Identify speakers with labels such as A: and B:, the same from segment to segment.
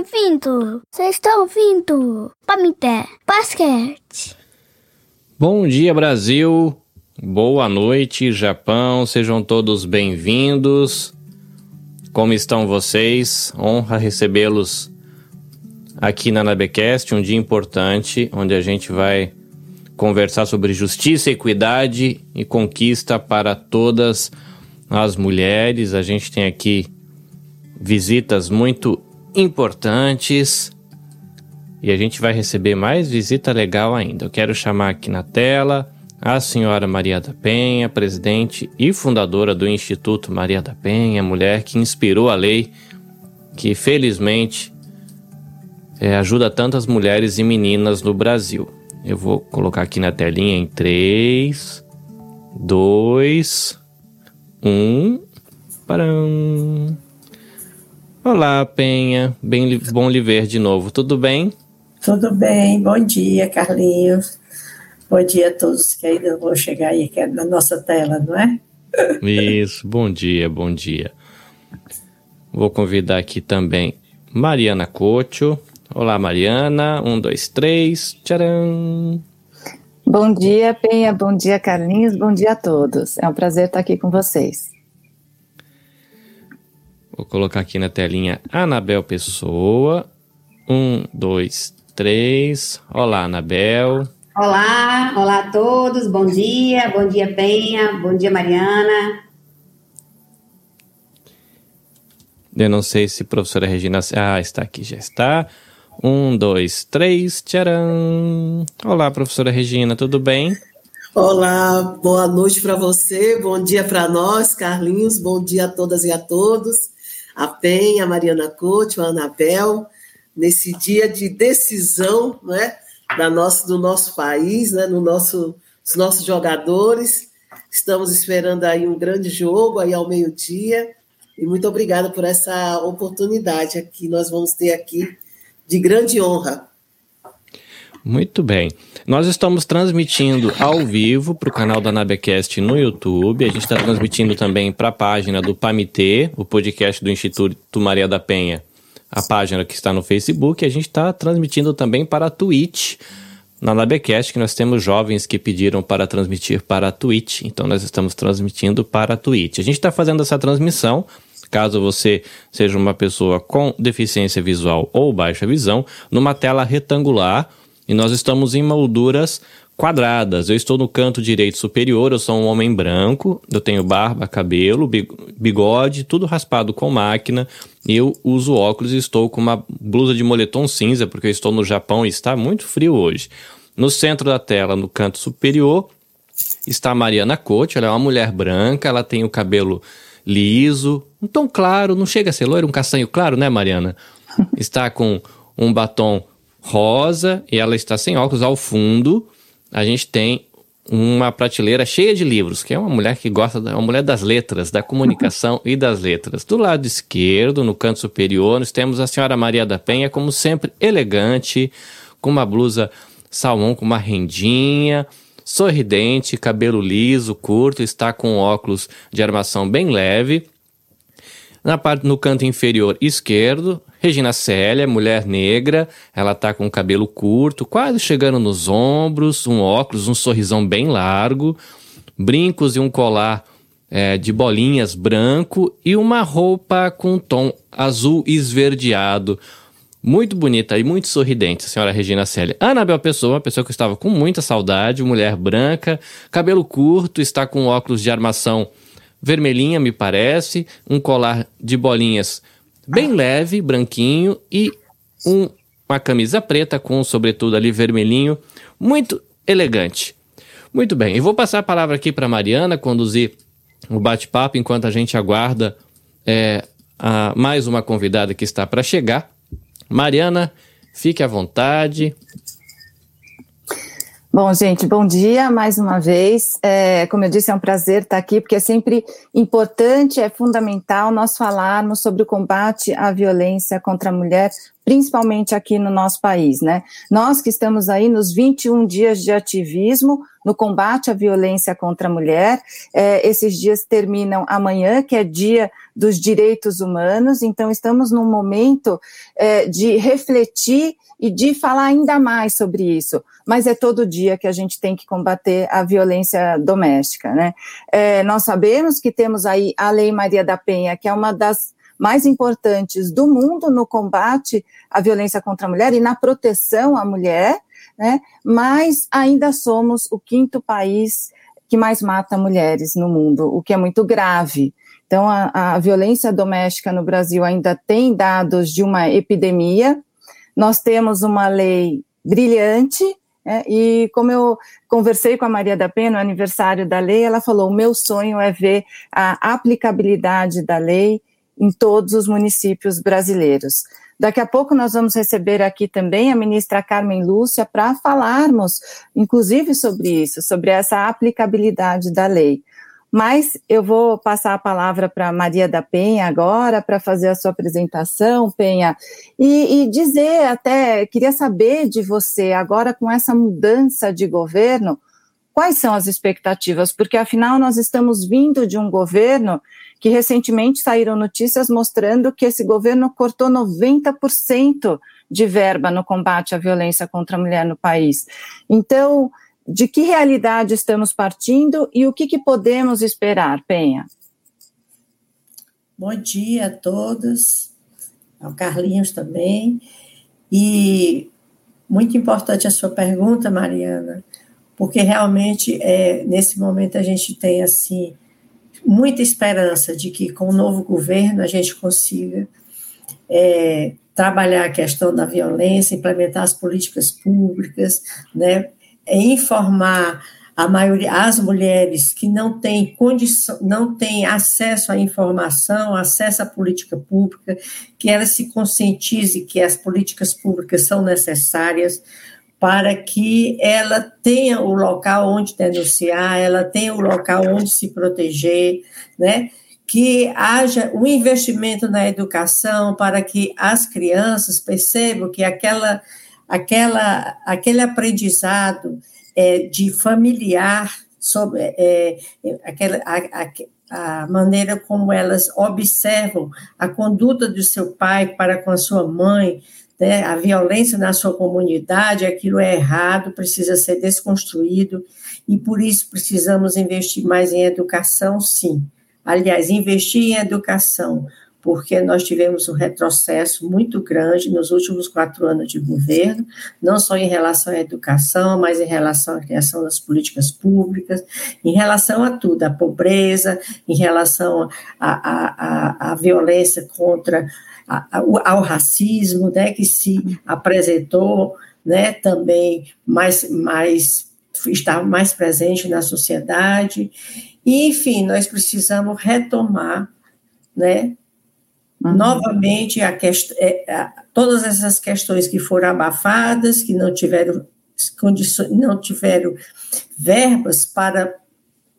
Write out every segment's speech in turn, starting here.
A: bem-vindo! Vocês estão ouvindo? Pamité Basquete.
B: Bom dia, Brasil! Boa noite, Japão! Sejam todos bem-vindos. Como estão vocês? Honra recebê-los aqui na Nabecast, um dia importante onde a gente vai conversar sobre justiça, equidade e conquista para todas as mulheres. A gente tem aqui visitas muito importantes e a gente vai receber mais visita legal ainda. Eu quero chamar aqui na tela a senhora Maria da Penha, presidente e fundadora do Instituto Maria da Penha, mulher que inspirou a lei que felizmente é, ajuda tantas mulheres e meninas no Brasil. Eu vou colocar aqui na telinha em 3, 2, 1. Param. Olá, Penha. Bem, bom lhe ver de novo. Tudo bem?
C: Tudo bem. Bom dia, Carlinhos. Bom dia a todos que ainda vão chegar aí que é na nossa tela, não é?
B: Isso, bom dia, bom dia. Vou convidar aqui também Mariana Cocho. Olá, Mariana. Um, dois, três. Tcharam!
D: Bom dia, Penha. Bom dia, Carlinhos. Bom dia a todos. É um prazer estar aqui com vocês.
B: Vou colocar aqui na telinha Anabel Pessoa. Um, dois, três. Olá, Anabel.
E: Olá, olá a todos, bom dia, bom dia Penha, bom dia Mariana.
B: Eu não sei se a professora Regina. Ah, está aqui, já está. Um, dois, três, tcharam! Olá, professora Regina, tudo bem?
F: Olá, boa noite para você, bom dia para nós, Carlinhos, bom dia a todas e a todos, a Penha, a Mariana Couto, a Anabel, nesse dia de decisão, né? da nossa, do nosso país, né, no nosso, os nossos jogadores. Estamos esperando aí um grande jogo aí ao meio-dia. E muito obrigada por essa oportunidade que nós vamos ter aqui de grande honra.
B: Muito bem. Nós estamos transmitindo ao vivo para o canal da Nabecast no YouTube. A gente está transmitindo também para a página do PAMITê, o podcast do Instituto Maria da Penha, a página que está no Facebook. A gente está transmitindo também para a Twitch, na Labecast, que nós temos jovens que pediram para transmitir para a Twitch. Então nós estamos transmitindo para a Twitch. A gente está fazendo essa transmissão. Caso você seja uma pessoa com deficiência visual ou baixa visão, numa tela retangular, e nós estamos em molduras quadradas. Eu estou no canto direito superior, eu sou um homem branco, eu tenho barba, cabelo, bigode, tudo raspado com máquina. Eu uso óculos e estou com uma blusa de moletom cinza, porque eu estou no Japão e está muito frio hoje. No centro da tela, no canto superior, está a Mariana Cote, ela é uma mulher branca, ela tem o cabelo liso, um tom claro, não chega a ser loiro, um castanho claro, né, Mariana? Está com um batom rosa e ela está sem óculos ao fundo a gente tem uma prateleira cheia de livros, que é uma mulher que gosta, da, uma mulher das letras, da comunicação e das letras. Do lado esquerdo, no canto superior, nós temos a senhora Maria da Penha, como sempre, elegante, com uma blusa salmão com uma rendinha, sorridente, cabelo liso, curto, está com óculos de armação bem leve. Na parte, no canto inferior esquerdo, Regina Célia, mulher negra, ela tá com o cabelo curto, quase chegando nos ombros, um óculos, um sorrisão bem largo, brincos e um colar é, de bolinhas branco e uma roupa com tom azul esverdeado. Muito bonita e muito sorridente, a senhora Regina Célia. Anabel Pessoa, uma pessoa que eu estava com muita saudade, mulher branca, cabelo curto, está com óculos de armação vermelhinha, me parece, um colar de bolinhas bem leve, branquinho e um, uma camisa preta com sobretudo ali vermelhinho, muito elegante. Muito bem, eu vou passar a palavra aqui para Mariana conduzir o bate-papo enquanto a gente aguarda é, a, mais uma convidada que está para chegar. Mariana, fique à vontade.
D: Bom, gente, bom dia mais uma vez. É, como eu disse, é um prazer estar aqui, porque é sempre importante, é fundamental nós falarmos sobre o combate à violência contra a mulher, principalmente aqui no nosso país, né? Nós que estamos aí nos 21 dias de ativismo no combate à violência contra a mulher, é, esses dias terminam amanhã, que é dia dos direitos humanos, então estamos num momento é, de refletir e de falar ainda mais sobre isso. Mas é todo dia que a gente tem que combater a violência doméstica, né? É, nós sabemos que temos aí a Lei Maria da Penha, que é uma das mais importantes do mundo no combate à violência contra a mulher e na proteção à mulher, né? Mas ainda somos o quinto país que mais mata mulheres no mundo, o que é muito grave. Então, a, a violência doméstica no Brasil ainda tem dados de uma epidemia, nós temos uma lei brilhante, é, e como eu conversei com a Maria da Penha no aniversário da lei, ela falou: o meu sonho é ver a aplicabilidade da lei em todos os municípios brasileiros. Daqui a pouco nós vamos receber aqui também a ministra Carmen Lúcia para falarmos, inclusive, sobre isso, sobre essa aplicabilidade da lei. Mas eu vou passar a palavra para Maria da Penha agora, para fazer a sua apresentação, Penha, e, e, dizer até, queria saber de você, agora com essa mudança de governo, quais são as expectativas? Porque afinal nós estamos vindo de um governo que recentemente saíram notícias mostrando que esse governo cortou 90% de verba no combate à violência contra a mulher no país. Então, de que realidade estamos partindo e o que, que podemos esperar, Penha?
C: Bom dia a todos, ao Carlinhos também. E muito importante a sua pergunta, Mariana, porque realmente é, nesse momento a gente tem assim muita esperança de que com o novo governo a gente consiga é, trabalhar a questão da violência, implementar as políticas públicas, né, é informar a maioria, as mulheres que não têm condição, não têm acesso à informação, acesso à política pública, que elas se conscientizem que as políticas públicas são necessárias para que ela tenha o local onde denunciar, ela tenha o local onde se proteger, né? que haja um investimento na educação para que as crianças percebam que aquela aquela, aquele aprendizado é, de familiar sobre é, aquela, a, a, a, maneira como elas observam a conduta do seu pai para com a sua mãe, né, a violência na sua comunidade, aquilo é errado, precisa ser desconstruído, e por isso precisamos investir mais em educação, sim. Aliás, investir em educação, porque nós tivemos um retrocesso muito grande nos últimos quatro anos de governo, não só em relação à educação, mas em relação à criação das políticas públicas, em relação a tudo, à pobreza, em relação à violência contra a, ao racismo, né, que se apresentou, né, também mais, mais estava mais presente na sociedade. E, enfim, nós precisamos retomar, né, Uhum. Novamente, a quest é, a, todas essas questões que foram abafadas, que não tiveram condições, não tiveram verbas para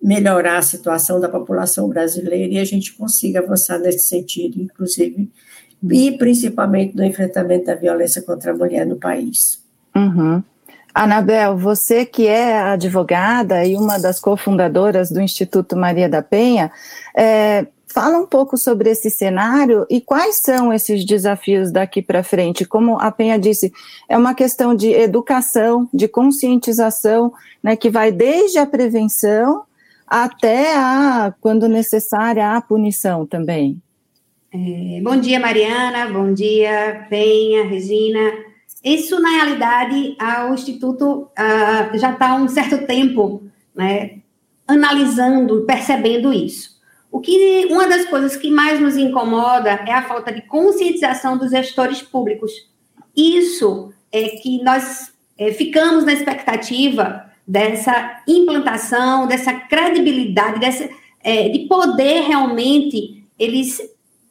C: melhorar a situação da população brasileira e a gente consiga avançar nesse sentido, inclusive, e principalmente no enfrentamento da violência contra a mulher no país.
D: Uhum. Anabel, você que é advogada e uma das cofundadoras do Instituto Maria da Penha, é, Fala um pouco sobre esse cenário e quais são esses desafios daqui para frente. Como a Penha disse, é uma questão de educação, de conscientização, né, que vai desde a prevenção até a, quando necessária, a punição também.
E: É, bom dia, Mariana. Bom dia, Penha, Regina. Isso, na realidade, o Instituto uh, já está há um certo tempo né, analisando, percebendo isso. O que uma das coisas que mais nos incomoda é a falta de conscientização dos gestores públicos. Isso é que nós é, ficamos na expectativa dessa implantação, dessa credibilidade, dessa, é, de poder realmente eles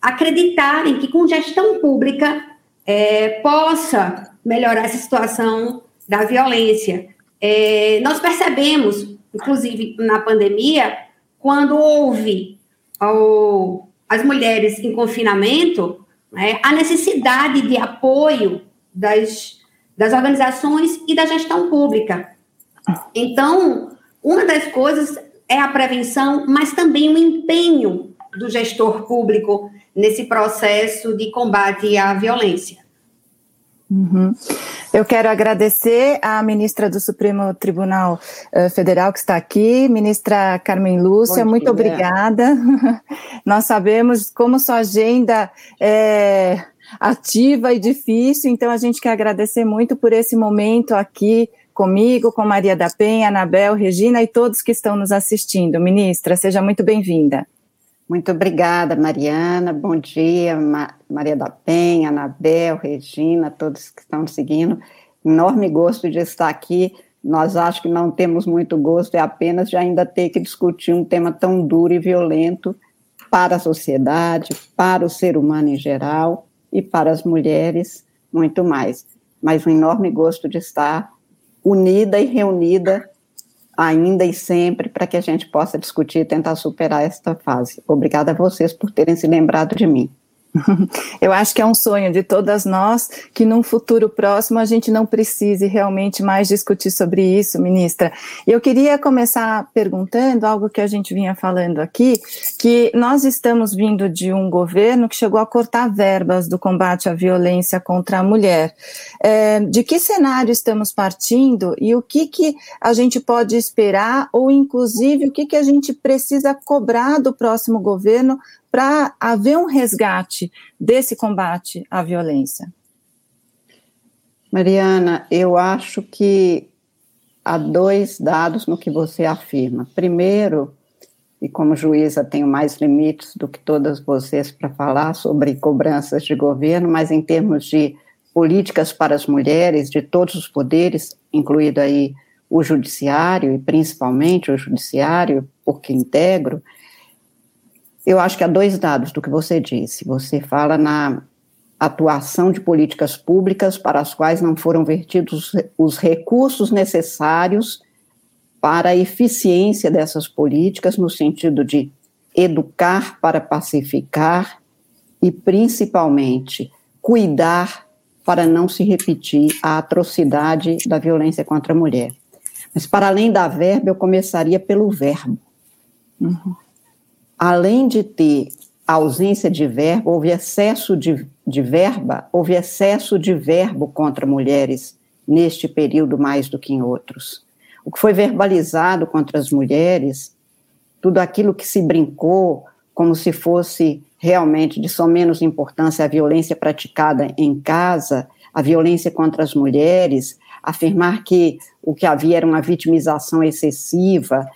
E: acreditarem que com gestão pública é, possa melhorar essa situação da violência. É, nós percebemos, inclusive na pandemia, quando houve ao, as mulheres em confinamento, né, a necessidade de apoio das, das organizações e da gestão pública. Então, uma das coisas é a prevenção, mas também o empenho do gestor público nesse processo de combate à violência.
D: Uhum. Eu quero agradecer à ministra do Supremo Tribunal uh, Federal que está aqui, ministra Carmen Lúcia, muito obrigada. Nós sabemos como sua agenda é ativa e difícil, então a gente quer agradecer muito por esse momento aqui comigo, com Maria da Penha, Anabel, Regina e todos que estão nos assistindo. Ministra, seja muito bem-vinda.
G: Muito obrigada, Mariana. Bom dia, Ma Maria da Penha, Anabel, Regina, todos que estão seguindo. Enorme gosto de estar aqui. Nós acho que não temos muito gosto, é apenas de ainda ter que discutir um tema tão duro e violento para a sociedade, para o ser humano em geral e para as mulheres, muito mais. Mas um enorme gosto de estar unida e reunida ainda e sempre para que a gente possa discutir e tentar superar esta fase. Obrigada a vocês por terem se lembrado de mim.
D: Eu acho que é um sonho de todas nós que num futuro próximo a gente não precise realmente mais discutir sobre isso, ministra. Eu queria começar perguntando algo que a gente vinha falando aqui, que nós estamos vindo de um governo que chegou a cortar verbas do combate à violência contra a mulher. É, de que cenário estamos partindo e o que, que a gente pode esperar, ou inclusive o que, que a gente precisa cobrar do próximo governo para haver um resgate desse combate à violência?
G: Mariana, eu acho que há dois dados no que você afirma. Primeiro, e como juíza tenho mais limites do que todas vocês para falar sobre cobranças de governo, mas em termos de políticas para as mulheres de todos os poderes, incluído aí o judiciário e principalmente o judiciário, porque integro, eu acho que há dois dados do que você disse. Você fala na atuação de políticas públicas para as quais não foram vertidos os recursos necessários para a eficiência dessas políticas, no sentido de educar para pacificar e, principalmente, cuidar para não se repetir a atrocidade da violência contra a mulher. Mas, para além da verba, eu começaria pelo verbo. Uhum além de ter ausência de verbo, houve excesso de, de verba, houve excesso de verbo contra mulheres neste período mais do que em outros. O que foi verbalizado contra as mulheres, tudo aquilo que se brincou como se fosse realmente de só menos importância a violência praticada em casa, a violência contra as mulheres, afirmar que o que havia era uma vitimização excessiva,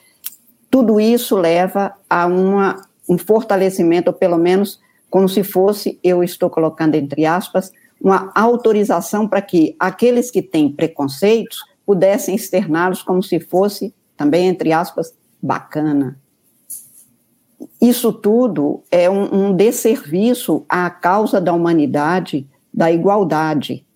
G: tudo isso leva a uma, um fortalecimento, ou pelo menos como se fosse, eu estou colocando entre aspas, uma autorização para que aqueles que têm preconceitos pudessem externá-los como se fosse, também entre aspas, bacana. Isso tudo é um, um desserviço à causa da humanidade, da igualdade.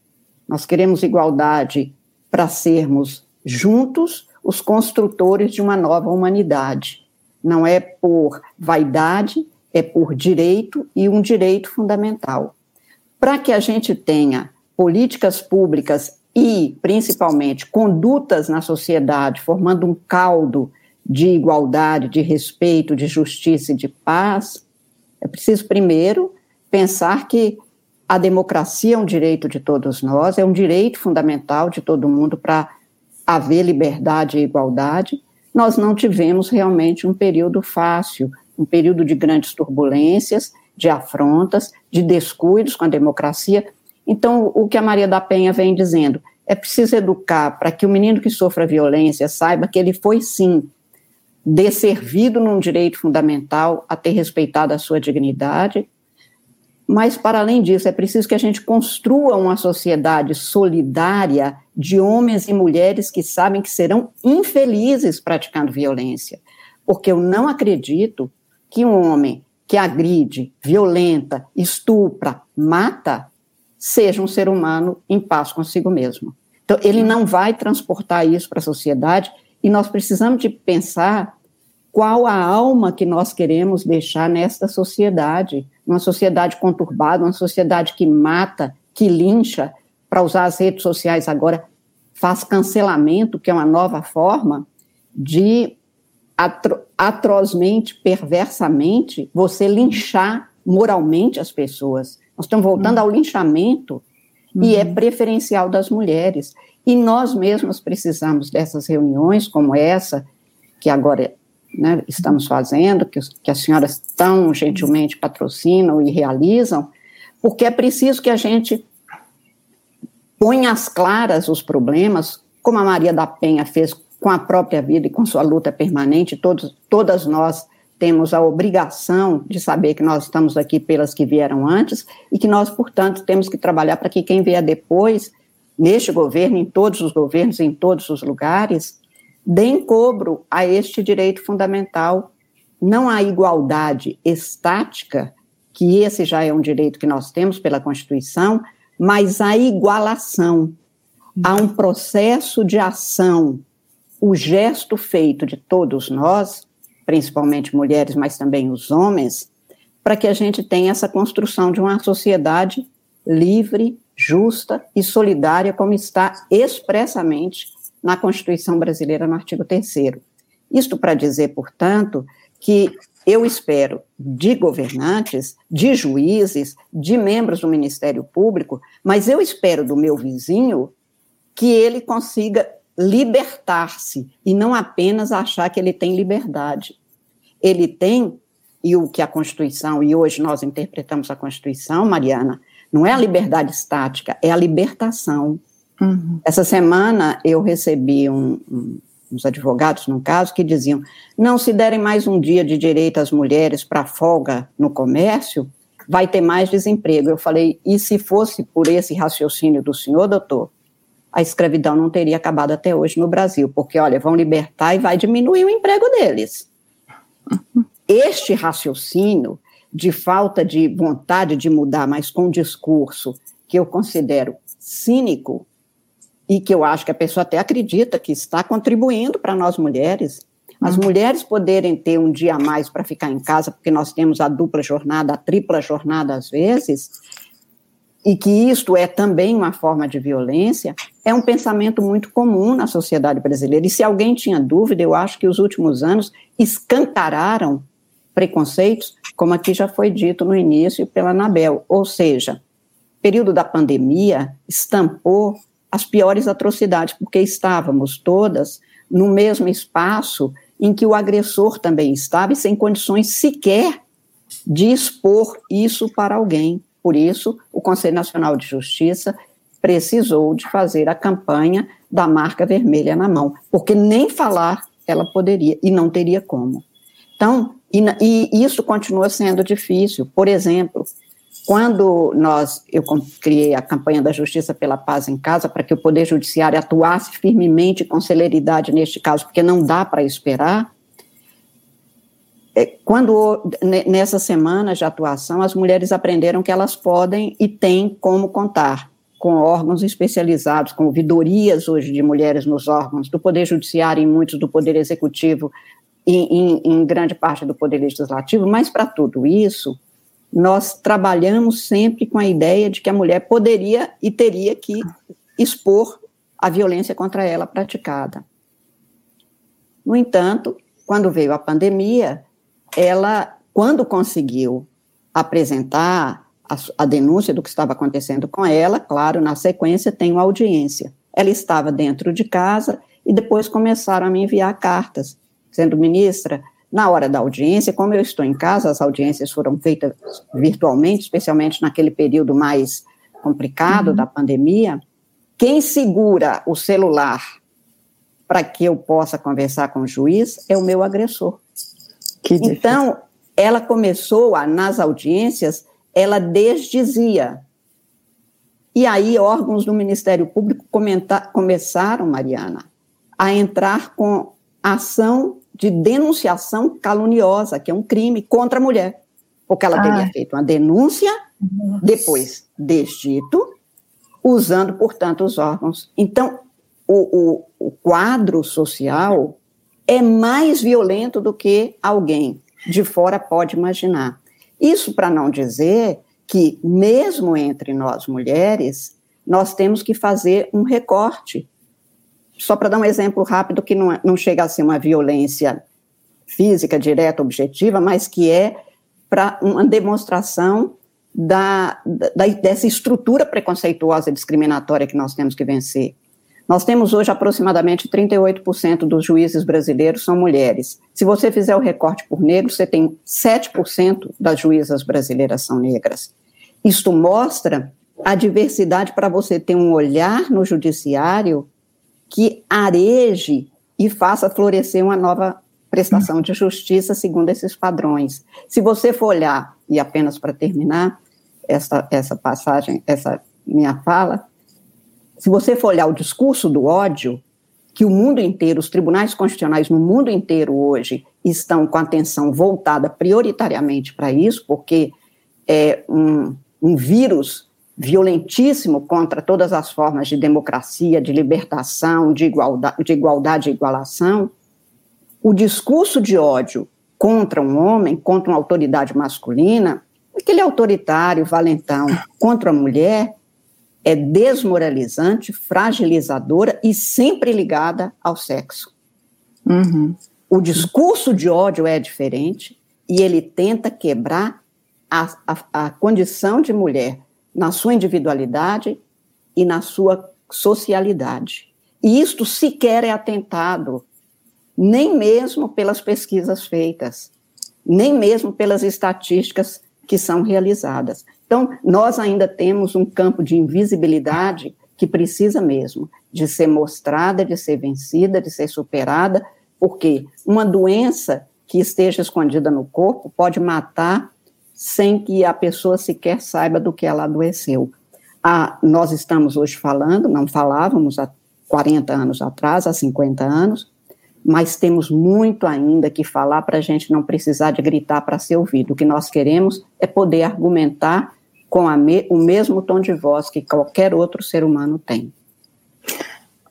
G: Nós queremos igualdade para sermos juntos os construtores de uma nova humanidade. Não é por vaidade, é por direito e um direito fundamental. Para que a gente tenha políticas públicas e, principalmente, condutas na sociedade, formando um caldo de igualdade, de respeito, de justiça e de paz, é preciso, primeiro, pensar que a democracia é um direito de todos nós, é um direito fundamental de todo mundo para haver liberdade e igualdade, nós não tivemos realmente um período fácil, um período de grandes turbulências, de afrontas, de descuidos com a democracia. Então, o que a Maria da Penha vem dizendo, é preciso educar para que o menino que sofra violência saiba que ele foi, sim, desservido num direito fundamental a ter respeitado a sua dignidade, mas, para além disso, é preciso que a gente construa uma sociedade solidária de homens e mulheres que sabem que serão infelizes praticando violência. Porque eu não acredito que um homem que agride, violenta, estupra, mata, seja um ser humano em paz consigo mesmo. Então, ele não vai transportar isso para a sociedade e nós precisamos de pensar qual a alma que nós queremos deixar nesta sociedade, uma sociedade conturbada, uma sociedade que mata, que lincha, para usar as redes sociais agora, faz cancelamento, que é uma nova forma de atro atrozmente, perversamente, você linchar moralmente as pessoas. Nós estamos voltando uhum. ao linchamento uhum. e é uhum. preferencial das mulheres. E nós mesmos precisamos dessas reuniões como essa, que agora né, estamos fazendo, que, que as senhoras tão gentilmente patrocinam e realizam, porque é preciso que a gente ponha às claras os problemas, como a Maria da Penha fez com a própria vida e com sua luta permanente, todos, todas nós temos a obrigação de saber que nós estamos aqui pelas que vieram antes e que nós, portanto, temos que trabalhar para que quem vier depois, neste governo, em todos os governos, em todos os lugares, deem cobro a este direito fundamental, não a igualdade estática, que esse já é um direito que nós temos pela Constituição, mas a igualação. Há um processo de ação, o gesto feito de todos nós, principalmente mulheres, mas também os homens, para que a gente tenha essa construção de uma sociedade livre, justa e solidária, como está expressamente na Constituição brasileira, no artigo 3. Isto para dizer, portanto, que eu espero de governantes, de juízes, de membros do Ministério Público, mas eu espero do meu vizinho que ele consiga libertar-se e não apenas achar que ele tem liberdade. Ele tem, e o que a Constituição, e hoje nós interpretamos a Constituição, Mariana, não é a liberdade estática, é a libertação. Uhum. Essa semana eu recebi um, um, uns advogados, num caso, que diziam: não se derem mais um dia de direito às mulheres para folga no comércio, vai ter mais desemprego. Eu falei: e se fosse por esse raciocínio do senhor, doutor, a escravidão não teria acabado até hoje no Brasil, porque, olha, vão libertar e vai diminuir o emprego deles. Este raciocínio de falta de vontade de mudar, mas com um discurso que eu considero cínico e que eu acho que a pessoa até acredita que está contribuindo para nós mulheres, as uhum. mulheres poderem ter um dia a mais para ficar em casa, porque nós temos a dupla jornada, a tripla jornada às vezes, e que isto é também uma forma de violência, é um pensamento muito comum na sociedade brasileira. E se alguém tinha dúvida, eu acho que os últimos anos escancararam preconceitos, como aqui já foi dito no início pela Anabel. Ou seja, período da pandemia estampou as piores atrocidades, porque estávamos todas no mesmo espaço em que o agressor também estava e sem condições sequer de expor isso para alguém. Por isso, o Conselho Nacional de Justiça precisou de fazer a campanha da marca vermelha na mão, porque nem falar ela poderia e não teria como. Então, e, e isso continua sendo difícil. Por exemplo, quando nós eu criei a campanha da Justiça pela Paz em Casa para que o Poder Judiciário atuasse firmemente com celeridade neste caso, porque não dá para esperar, é, quando nessa semana de atuação as mulheres aprenderam que elas podem e têm como contar com órgãos especializados, com ouvidorias hoje de mulheres nos órgãos do Poder Judiciário e muitos do Poder Executivo e em, em grande parte do Poder Legislativo, mas para tudo isso, nós trabalhamos sempre com a ideia de que a mulher poderia e teria que expor a violência contra ela praticada. No entanto, quando veio a pandemia, ela, quando conseguiu apresentar a, a, denúncia do que estava acontecendo com ela, claro, na sequência tem uma audiência. Ela estava dentro de casa e depois começaram a me enviar cartas, dizendo, ministra, na hora da audiência, como eu estou em casa, as audiências foram feitas virtualmente, especialmente naquele período mais complicado uhum. da pandemia. Quem segura o celular para que eu possa conversar com o juiz é o meu agressor então, ela começou a, nas audiências, ela desdizia. E aí, órgãos do Ministério Público começaram, Mariana, a entrar com ação de denunciação caluniosa, que é um crime contra a mulher. Porque ela teria ah. feito uma denúncia, Nossa. depois desdito, usando, portanto, os órgãos. Então, o, o, o quadro social é mais violento do que alguém de fora pode imaginar. Isso para não dizer que, mesmo entre nós mulheres, nós temos que fazer um recorte. Só para dar um exemplo rápido, que não, é, não chega a ser uma violência física direta, objetiva, mas que é para uma demonstração da, da, dessa estrutura preconceituosa e discriminatória que nós temos que vencer. Nós temos hoje aproximadamente 38% dos juízes brasileiros são mulheres. Se você fizer o recorte por negros, você tem 7% das juízas brasileiras são negras. Isto mostra a diversidade para você ter um olhar no judiciário que areje e faça florescer uma nova prestação de justiça segundo esses padrões. Se você for olhar, e apenas para terminar essa, essa passagem, essa minha fala, se você for olhar o discurso do ódio, que o mundo inteiro, os tribunais constitucionais no mundo inteiro hoje estão com atenção voltada prioritariamente para isso, porque é um, um vírus violentíssimo contra todas as formas de democracia, de libertação, de igualdade, de igualdade e igualação, o discurso de ódio contra um homem, contra uma autoridade masculina, aquele autoritário, valentão, contra a mulher, é desmoralizante, fragilizadora e sempre ligada ao sexo. Uhum. O discurso de ódio é diferente e ele tenta quebrar a, a, a condição de mulher na sua individualidade e na sua socialidade. E isto sequer é atentado nem mesmo pelas pesquisas feitas, nem mesmo pelas estatísticas que são realizadas. Então, nós ainda temos um campo de invisibilidade que precisa mesmo de ser mostrada, de ser vencida, de ser superada, porque uma doença que esteja escondida no corpo pode matar sem que a pessoa sequer saiba do que ela adoeceu. Ah, nós estamos hoje falando, não falávamos há 40 anos atrás, há 50 anos, mas temos muito ainda que falar para a gente não precisar de gritar para ser ouvido. O que nós queremos é poder argumentar com me, o mesmo tom de voz que qualquer outro ser humano tem.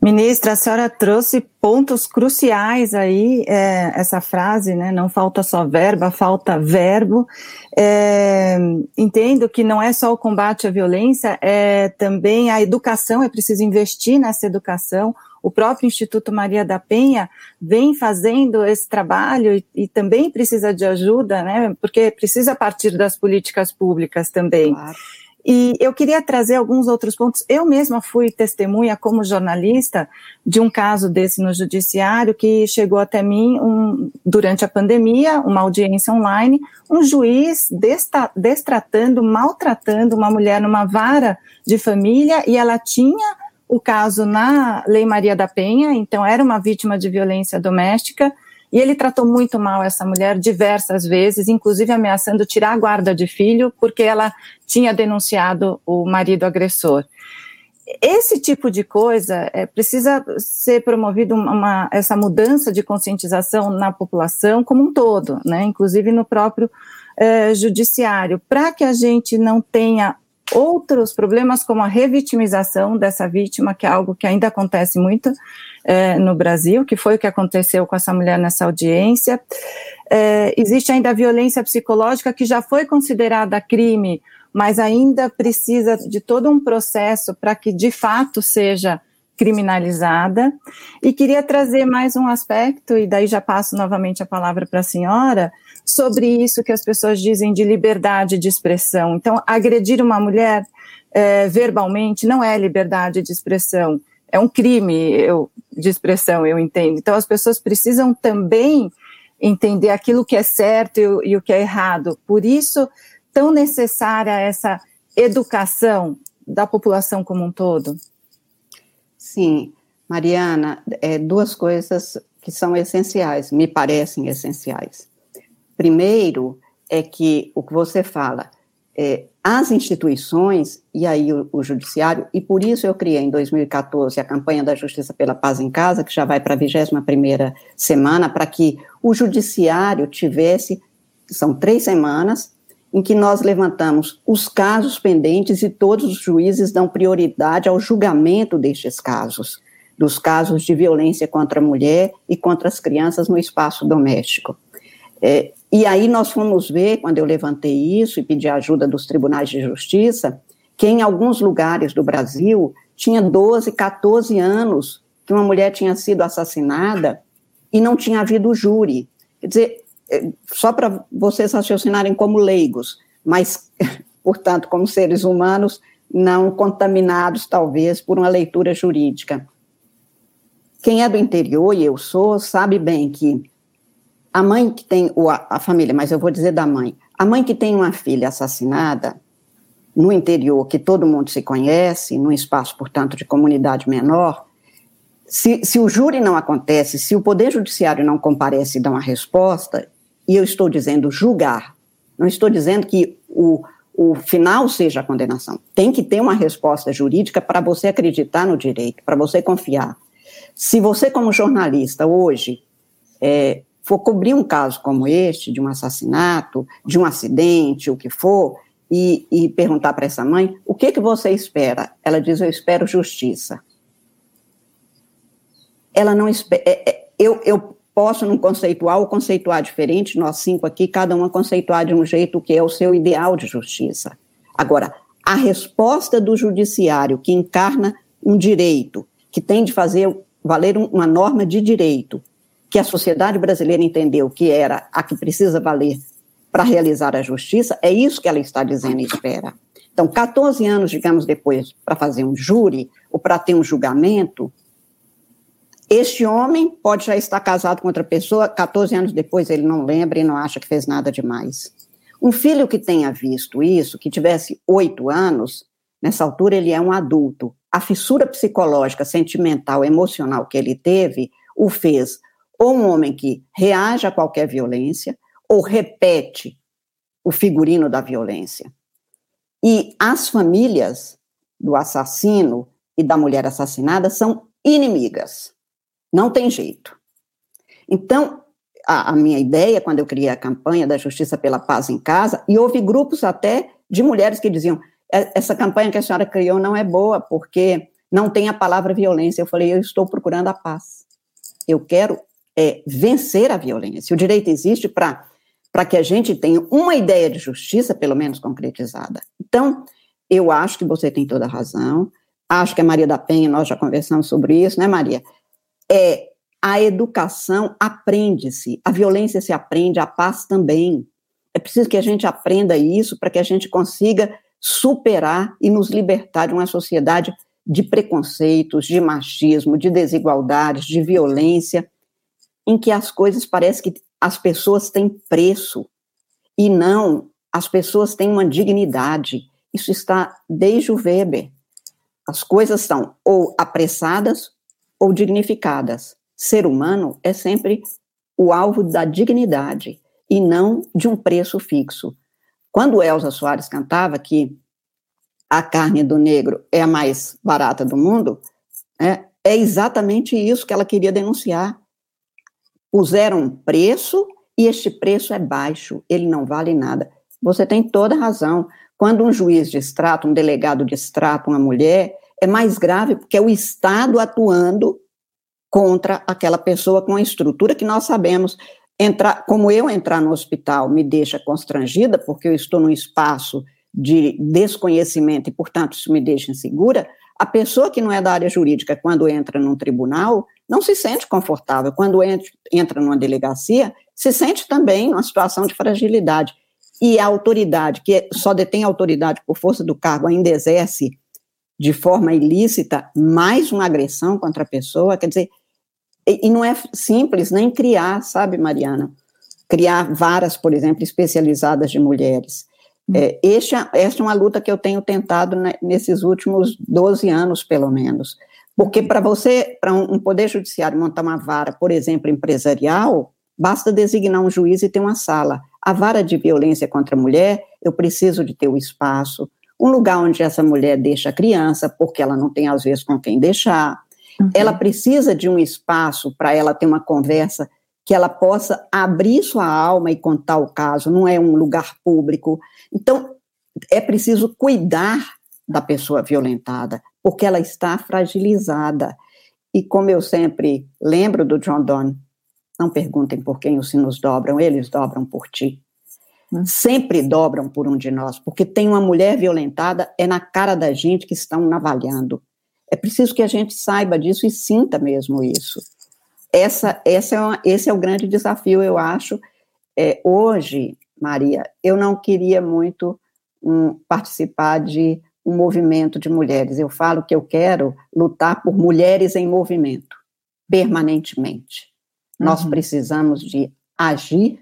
D: Ministra, a senhora trouxe pontos cruciais aí, é, essa frase, né? Não falta só verba, falta verbo. É, entendo que não é só o combate à violência, é também a educação, é preciso investir nessa educação. O próprio Instituto Maria da Penha vem fazendo esse trabalho e, e também precisa de ajuda, né? Porque precisa partir das políticas públicas também. Claro. E eu queria trazer alguns outros pontos. Eu mesma fui testemunha, como jornalista, de um caso desse no judiciário que chegou até mim um, durante a pandemia, uma audiência online, um juiz desta, destratando, maltratando uma mulher numa vara de família e ela tinha o caso na Lei Maria da Penha, então era uma vítima de violência doméstica e ele tratou muito mal essa mulher diversas vezes, inclusive ameaçando tirar a guarda de filho, porque ela tinha denunciado o marido agressor. Esse tipo de coisa é, precisa ser promovido uma, essa mudança de conscientização na população como um todo, né, inclusive no próprio é, judiciário, para que a gente não tenha outros problemas como a revitimização dessa vítima, que é algo que ainda acontece muito, é, no Brasil, que foi o que aconteceu com essa mulher nessa audiência. É, existe ainda a violência psicológica, que já foi considerada crime, mas ainda precisa de todo um processo para que de fato seja criminalizada. E queria trazer mais um aspecto, e daí já passo novamente a palavra para a senhora, sobre isso que as pessoas dizem de liberdade de expressão. Então, agredir uma mulher é, verbalmente não é liberdade de expressão é um crime eu, de expressão, eu entendo. Então, as pessoas precisam também entender aquilo que é certo e, e o que é errado. Por isso, tão necessária essa educação da população como um todo.
G: Sim, Mariana, é, duas coisas que são essenciais, me parecem essenciais. Primeiro, é que o que você fala, é, as instituições e aí o, o, judiciário, e por isso eu criei em 2014 a campanha da Justiça pela Paz em Casa, que já vai para a 21 primeira semana, para que o judiciário tivesse, são três semanas, em que nós levantamos os casos pendentes e todos os juízes dão prioridade ao julgamento destes casos. dos casos de violência contra a mulher e contra as crianças no espaço doméstico. É, e aí nós fomos ver, quando eu levantei isso e pedi ajuda dos tribunais de justiça, que em alguns lugares do Brasil tinha 12, 14 anos que uma mulher tinha sido assassinada e não tinha havido júri. Quer dizer, é, só para vocês raciocinarem como leigos, mas, portanto, como seres humanos não contaminados, talvez, por uma leitura jurídica. Quem é do interior, e eu sou, sabe bem que a mãe que tem, ou a, a família, mas eu vou dizer da mãe, a mãe que tem uma filha assassinada, no interior, que todo mundo se conhece, num espaço, portanto, de comunidade menor, se, se, o júri não acontece, se o Poder Judiciário não comparece e dá uma resposta, e eu estou dizendo julgar, não estou dizendo que o, o final seja a condenação. Tem que ter uma resposta jurídica para você acreditar no direito, para você confiar. Se você, como jornalista, hoje, é, for cobrir um caso como este, de um assassinato, de um acidente, o que for, e, e perguntar para essa mãe, o que, que você espera? Ela diz, eu espero justiça. Ela não espera, é, é, eu, eu posso não conceituar ou conceituar diferente, nós cinco aqui, cada uma conceituar de um jeito que é o seu ideal de justiça. Agora, a resposta do judiciário que encarna um direito, que tem de fazer valer uma norma de direito, que a sociedade brasileira entendeu que era a que precisa valer para realizar a justiça, é isso que ela está dizendo e espera. Então, 14 anos, digamos, depois, para fazer um júri, ou para ter um julgamento, este homem pode já estar casado com outra pessoa, 14 anos depois ele não lembra e não acha que fez nada demais. Um filho que tenha visto isso, que tivesse oito anos, nessa altura ele é um adulto. A fissura psicológica, sentimental, emocional que ele teve, o fez ou um homem que reage a qualquer violência, ou repete o figurino da violência. E as famílias do assassino e da mulher assassinada são inimigas. Não tem jeito. Então, a, a, minha ideia, quando eu criei a campanha da Justiça pela Paz em Casa, e houve grupos até de mulheres que diziam: essa campanha que a senhora criou não é boa, porque não tem a palavra violência. Eu falei: eu estou procurando a paz. Eu quero é, vencer a violência. O direito existe para que a gente tenha uma ideia de justiça, pelo menos concretizada. Então, eu acho que você tem toda a razão. Acho que a Maria da Penha, nós já conversamos sobre isso, né, Maria? É a educação aprende-se, a violência se aprende, a paz também. É preciso que a gente aprenda isso para que a gente consiga superar e nos libertar de uma sociedade de preconceitos, de machismo, de desigualdades, de violência em que as coisas parece que as pessoas têm preço e não as pessoas têm uma dignidade. Isso está desde o Weber. As coisas são ou apressadas ou dignificadas. Ser humano é sempre o alvo da dignidade e não de um preço fixo. Quando Elza Soares cantava que a carne do negro é a mais barata do mundo, é, é exatamente isso que ela queria denunciar puseram um preço e este preço é baixo, ele não vale nada. Você tem toda razão. Quando um juiz distrata, um delegado distrata uma mulher, é mais grave porque é o Estado atuando contra aquela pessoa com a estrutura que nós sabemos. Entrar, como eu entrar no hospital me deixa constrangida, porque eu estou num espaço de desconhecimento e, portanto, isso me deixa insegura, a pessoa que não é da área jurídica, quando entra num tribunal, não se sente confortável. Quando entra numa delegacia, se sente também numa situação de fragilidade. E a autoridade, que só detém autoridade por força do cargo, ainda exerce de forma ilícita mais uma agressão contra a pessoa, quer dizer, e, não é simples nem criar, sabe, Mariana? Criar varas, por exemplo, especializadas de mulheres. É, este, esta é uma luta que eu tenho tentado nesses últimos 12 anos, pelo menos. Porque para você, para um, um poder judiciário montar uma vara, por exemplo, empresarial, basta designar um juiz e ter uma sala. A vara de violência contra a mulher, eu preciso de ter o um espaço, um lugar onde essa mulher deixa a criança, porque ela não tem, às vezes, com quem deixar. Uhum. Ela precisa de um espaço para ela ter uma conversa que ela possa abrir sua alma e contar o caso, não é um lugar público. Então, é preciso cuidar da pessoa violentada, porque ela está fragilizada. E como eu sempre lembro do John Donne, não perguntem por quem os sinos dobram, eles dobram por ti. Hum. Sempre dobram por um de nós, porque tem uma mulher violentada, é na cara da gente que estão navalhando. É preciso que a gente saiba disso e sinta mesmo isso. Essa, essa é uma, esse é o grande desafio, eu acho. É, hoje, Maria, eu não queria muito um, participar de um movimento de mulheres. Eu falo que eu quero lutar por mulheres em movimento, permanentemente. Uhum. Nós precisamos de agir,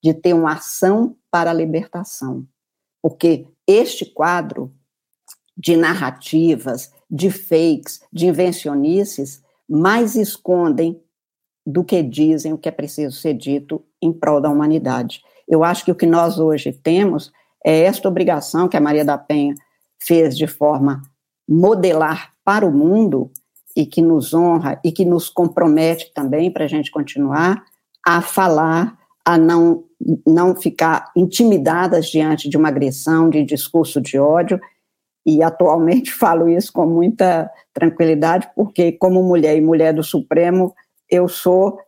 G: de ter uma ação para a libertação. Porque este quadro de narrativas, de fakes, de invencionices, mais escondem do que dizem o que é preciso ser dito em prol da humanidade. Eu acho que o que nós hoje temos é esta obrigação que a Maria da Penha fez de forma modelar para o mundo e que nos honra e que nos compromete também para a gente continuar a falar, a não, não ficar intimidadas diante de uma agressão, de discurso de ódio. E atualmente falo isso com muita tranquilidade, porque, como mulher e mulher do Supremo, eu sou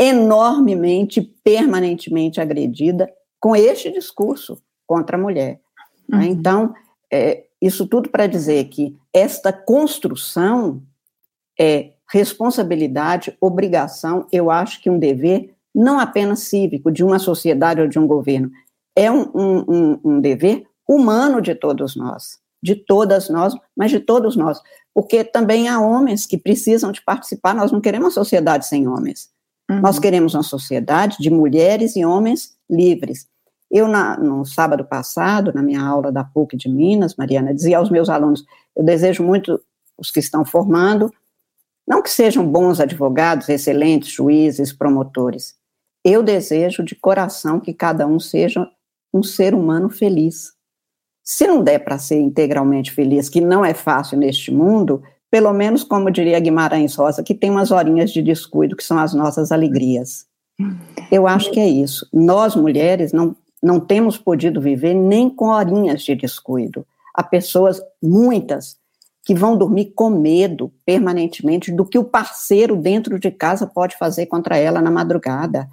G: enormemente, permanentemente agredida com este discurso contra a mulher. Né? Uhum. Então, é, isso tudo para dizer que esta construção é responsabilidade, obrigação, eu acho que um dever não apenas cívico de uma sociedade ou de um governo, é um, um, um dever humano de todos nós, de todas nós, mas de todos nós, porque também há homens que precisam de participar, nós não queremos uma sociedade sem homens, uhum. nós queremos uma sociedade de mulheres e homens livres, eu, na, no sábado passado, na minha aula da PUC de Minas, Mariana, dizia aos meus alunos: eu desejo muito os que estão formando, não que sejam bons advogados, excelentes juízes, promotores. Eu desejo de coração que cada um seja um ser humano feliz. Se não der para ser integralmente feliz, que não é fácil neste mundo, pelo menos, como diria Guimarães Rosa, que tem umas horinhas de descuido que são as nossas alegrias. Eu acho que é isso. Nós, mulheres, não não temos podido viver nem com horinhas de descuido. Há pessoas, muitas, que vão dormir com medo permanentemente do que o parceiro dentro de casa pode fazer contra ela na madrugada.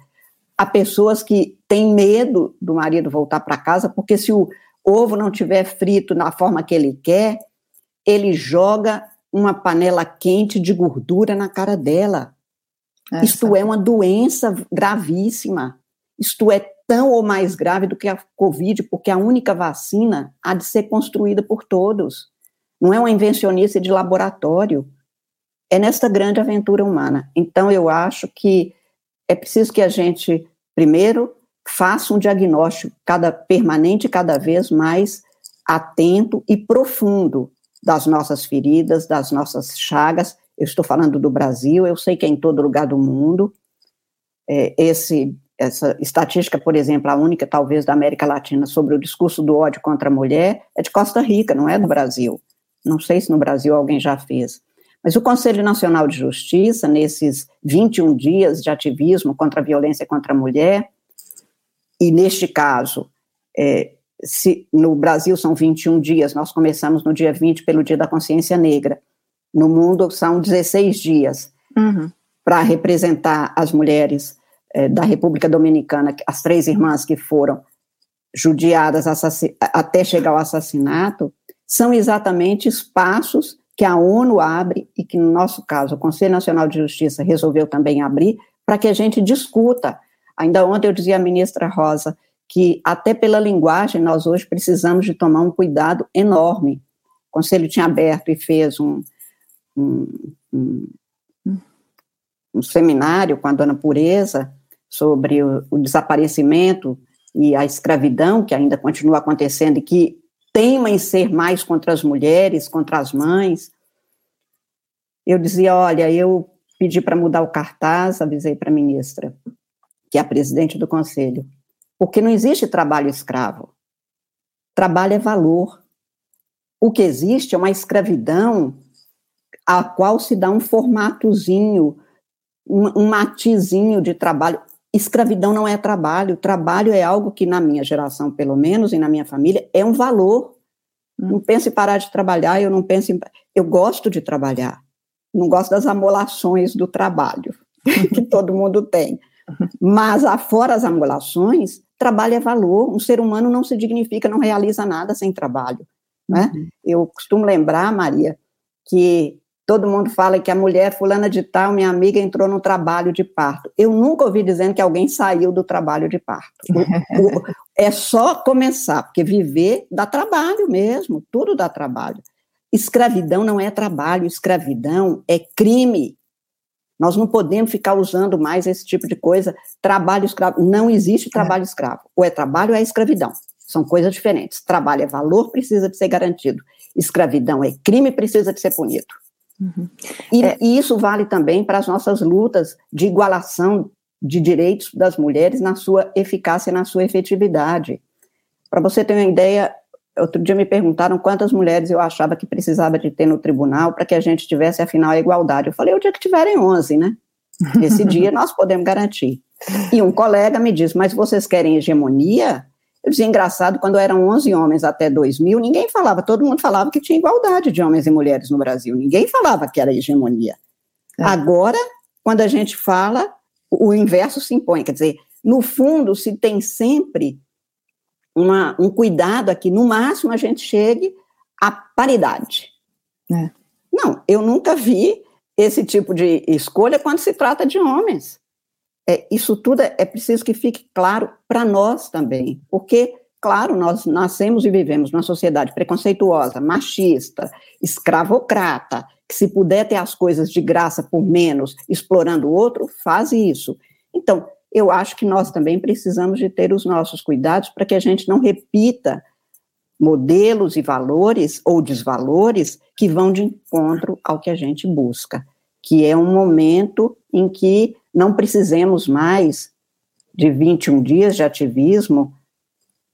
G: Há pessoas que têm medo do marido voltar para casa, porque se o ovo não tiver frito na forma que ele quer, ele joga uma panela quente de gordura na cara dela. Essa. Isto é uma doença gravíssima. Isto é tão ou mais grave do que a Covid, porque a única vacina há de ser construída por todos. Não é uma invencionista de laboratório. É nesta grande aventura humana. Então, eu acho que é preciso que a gente, primeiro, faça um diagnóstico cada permanente, cada vez mais atento e profundo das nossas feridas, das nossas chagas. Eu estou falando do Brasil, eu sei que é em todo lugar do mundo. É, esse essa estatística, por exemplo, a única talvez da América Latina sobre o discurso do ódio contra a mulher é de Costa Rica, não é do Brasil. Não sei se no Brasil alguém já fez. Mas o Conselho Nacional de Justiça, nesses 21 dias de ativismo contra a violência contra a mulher, e neste caso, é, se no Brasil são 21 dias, nós começamos no dia 20 pelo Dia da Consciência Negra. No mundo são 16 dias uhum. para representar as mulheres é, da República Dominicana, as três irmãs que foram judiadas até chegar ao assassinato, são exatamente espaços que a ONU abre e que, no nosso caso, o Conselho Nacional de Justiça resolveu também abrir para que a gente discuta. Ainda ontem eu dizia à ministra Rosa que, até pela linguagem, nós hoje precisamos de tomar um cuidado enorme. O Conselho tinha aberto e fez um, um, um, um seminário com a dona Pureza, sobre o, o desaparecimento e a escravidão, que ainda continua acontecendo e que teima em ser mais contra as mulheres, contra as mães. Eu dizia: olha, eu pedi para mudar o cartaz, avisei para a ministra, que é a presidente do conselho, porque não existe trabalho escravo. Trabalho é valor. O que existe é uma escravidão a qual se dá um formatozinho, um, um matizinho de trabalho escravidão não é trabalho, trabalho é algo que na minha geração, pelo menos, e na minha família, é um valor. Hum. Não penso em parar de trabalhar, eu não penso em... Eu gosto de trabalhar. não gosto das amolações do trabalho, que todo mundo tem. Mas, afora as amolações, trabalho é valor. Um ser humano não se dignifica, não realiza nada sem trabalho. Né? Uhum. Eu costumo lembrar, Maria, que todo mundo fala que a mulher fulana de tal, minha amiga, entrou no trabalho de parto. Eu nunca ouvi dizendo que alguém saiu do trabalho de parto. O, o, é só começar, porque viver dá trabalho mesmo, tudo dá trabalho. Escravidão não é trabalho, escravidão é crime. Nós não podemos ficar usando mais esse tipo de coisa, trabalho escravo. Não existe trabalho é. escravo. Ou é trabalho ou é escravidão. São coisas diferentes. Trabalho é valor, precisa de ser garantido. Escravidão é crime, precisa de ser punido. Uhum. E, é. e isso vale também para as nossas lutas de igualação de direitos das mulheres na sua eficácia e na sua efetividade. Para você ter uma ideia, outro dia me perguntaram quantas mulheres eu achava que precisava de ter no tribunal para que a gente tivesse, afinal, a igualdade. Eu falei, o dia que tiverem 11, né? Esse dia nós podemos garantir. E um colega me disse, mas vocês querem hegemonia? Eu dizia, engraçado, quando eram 11 homens até 2000, ninguém falava, todo mundo falava que tinha igualdade de homens e mulheres no Brasil, ninguém falava que era hegemonia. É. Agora, quando a gente fala, o inverso se impõe, quer dizer, no fundo, se tem sempre uma, um cuidado aqui, no máximo a gente chegue à paridade. É. Não, eu nunca vi esse tipo de escolha quando se trata de homens é, isso tudo é, é preciso que fique claro para nós também, porque, claro, nós nascemos e vivemos numa sociedade preconceituosa, machista, escravocrata, que se puder ter as coisas de graça por menos, explorando o outro, faz isso. Então, eu acho que nós também precisamos de ter os nossos cuidados para que a gente não repita modelos e valores ou desvalores que vão de encontro ao que a gente busca, que é um momento em que não precisemos mais de 21 dias de ativismo,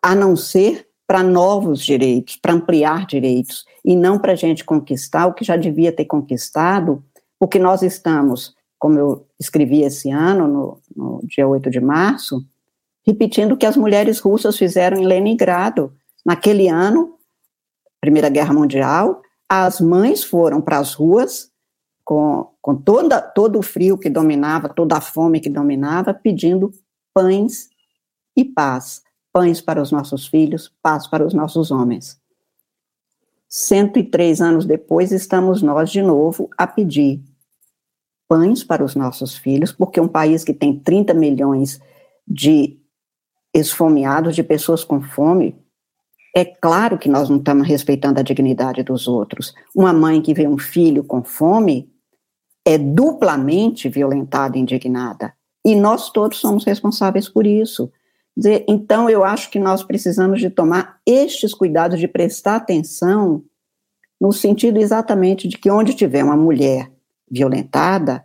G: a não ser para novos direitos, para ampliar direitos, e não para a gente conquistar o que já devia ter conquistado, porque nós estamos, como eu escrevi esse ano, no, no dia 8 de março, repetindo o que as mulheres russas fizeram em Leningrado. Naquele ano, Primeira Guerra Mundial, as mães foram para as ruas com, com toda, todo o frio que dominava, toda a fome que dominava, pedindo pães e paz. Pães para os nossos filhos, paz para os nossos homens. 103 anos depois, estamos nós de novo a pedir pães para os nossos filhos, porque um país que tem 30 milhões de esfomeados, de pessoas com fome, é claro que nós não estamos respeitando a dignidade dos outros. Uma mãe que vê um filho com fome, é duplamente violentada e indignada. E nós todos somos responsáveis por isso. Então, eu acho que nós precisamos de tomar estes cuidados de prestar atenção no sentido exatamente de que onde tiver uma mulher violentada,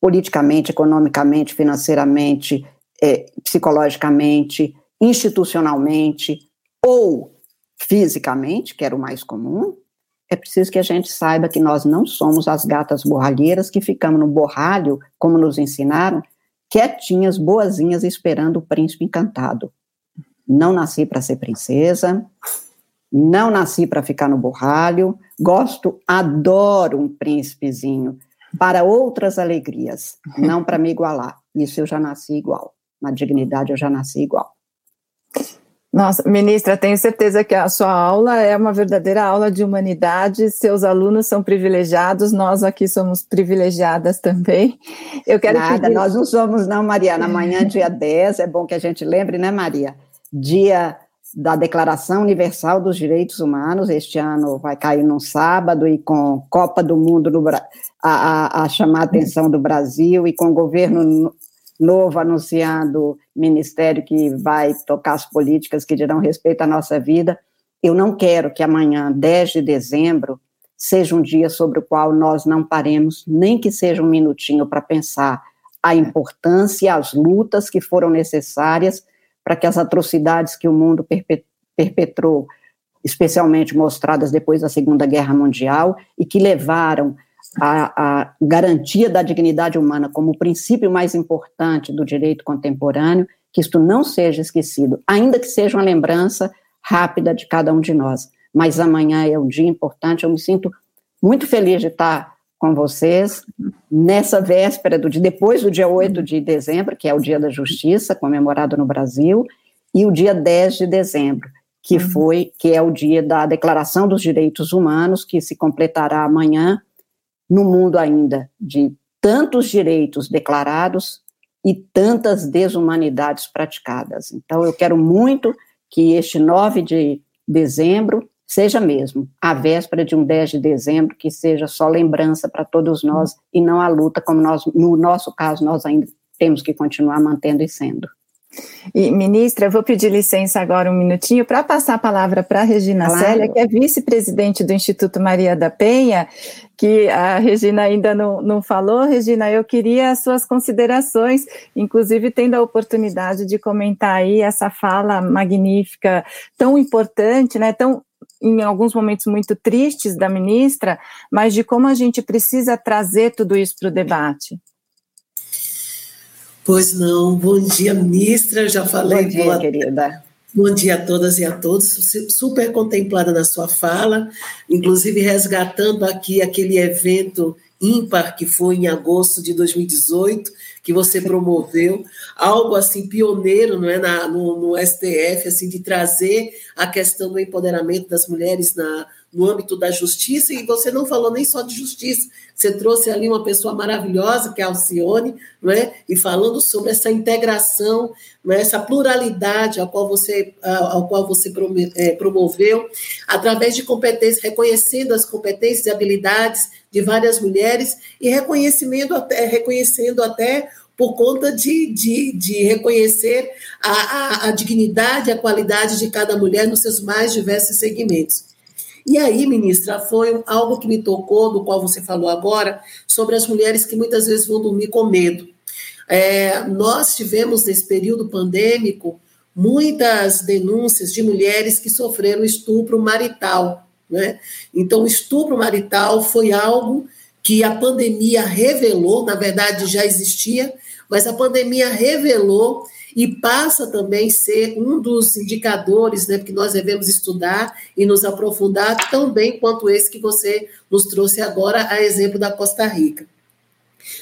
G: politicamente, economicamente, financeiramente, é, psicologicamente, institucionalmente ou fisicamente, que era o mais comum, é preciso que a gente saiba que nós não somos as gatas borralheiras que ficamos no borralho, como nos ensinaram, quietinhas, boazinhas, esperando o príncipe encantado. Não nasci para ser princesa, não nasci para ficar no borralho, gosto, adoro um príncipezinho para outras alegrias, não para me igualar. Isso eu já nasci igual. Na dignidade eu já nasci igual.
D: Nossa, ministra, tenho certeza que a sua aula é uma verdadeira aula de humanidade. Seus alunos são privilegiados, nós aqui somos privilegiadas também.
G: Eu quero Nada, pedir... nós não somos, não, Mariana. Amanhã, dia 10, é bom que a gente lembre, né, Maria? Dia da Declaração Universal dos Direitos Humanos. Este ano vai cair num sábado e com Copa do Mundo no, a, a, a chamar a atenção do Brasil e com o governo novo anunciando ministério que vai tocar as políticas que dirão respeito à nossa vida. Eu não quero que amanhã, 10 de dezembro, seja um dia sobre o qual nós não paremos, nem que seja um minutinho para pensar a importância e as lutas que foram necessárias para que as atrocidades que o mundo perpetrou, especialmente mostradas depois da Segunda Guerra Mundial, e que levaram a, a garantia da dignidade humana como o princípio mais importante do direito contemporâneo, que isto não seja esquecido, ainda que seja uma lembrança rápida de cada um de nós. Mas amanhã é um dia importante, eu me sinto muito feliz de estar com vocês nessa véspera do dia, depois do dia 8 de dezembro, que é o Dia da Justiça, comemorado no Brasil, e o dia 10 de dezembro, que uhum. foi, que é o dia da Declaração dos Direitos Humanos, que se completará amanhã, no mundo ainda de tantos direitos declarados e tantas desumanidades praticadas. Então, eu quero muito que este 9 de dezembro seja mesmo a véspera de um 10 de dezembro, que seja só lembrança para todos nós e não a luta, como nós, no nosso caso, nós ainda temos que continuar mantendo e sendo.
D: E, ministra, eu vou pedir licença agora um minutinho para passar a palavra para a Regina claro. Célia, que é vice-presidente do Instituto Maria da Penha, que a Regina ainda não, não falou. Regina, eu queria as suas considerações, inclusive tendo a oportunidade de comentar aí essa fala magnífica, tão importante, né, tão em alguns momentos muito tristes da ministra, mas de como a gente precisa trazer tudo isso para o debate.
F: Pois não, bom dia, ministra. Já falei.
G: Bom dia, boa... querida.
F: Bom dia a todas e a todos. Super contemplada na sua fala, inclusive resgatando aqui aquele evento ímpar que foi em agosto de 2018, que você promoveu, algo assim pioneiro, não é, na, no, no STF, assim, de trazer a questão do empoderamento das mulheres na, no âmbito da justiça, e você não falou nem só de justiça, você trouxe ali uma pessoa maravilhosa, que é a Alcione, não é? e falando sobre essa integração, é? essa pluralidade ao qual você, ao qual você é, promoveu, através de competências, reconhecendo as competências e habilidades de várias mulheres, e reconhecimento até, reconhecendo até por conta de, de, de reconhecer a, a, a dignidade, a qualidade de cada mulher nos seus mais diversos segmentos. E aí, ministra, foi algo que me tocou, do qual você falou agora, sobre as mulheres que muitas vezes vão dormir com medo. É, nós tivemos, nesse período pandêmico, muitas denúncias de mulheres que sofreram estupro marital. Né? Então, o estupro marital foi algo que a pandemia revelou, na verdade já existia, mas a pandemia revelou e passa também a ser um dos indicadores né, que nós devemos estudar e nos aprofundar tão bem quanto esse que você nos trouxe agora, a exemplo da Costa Rica.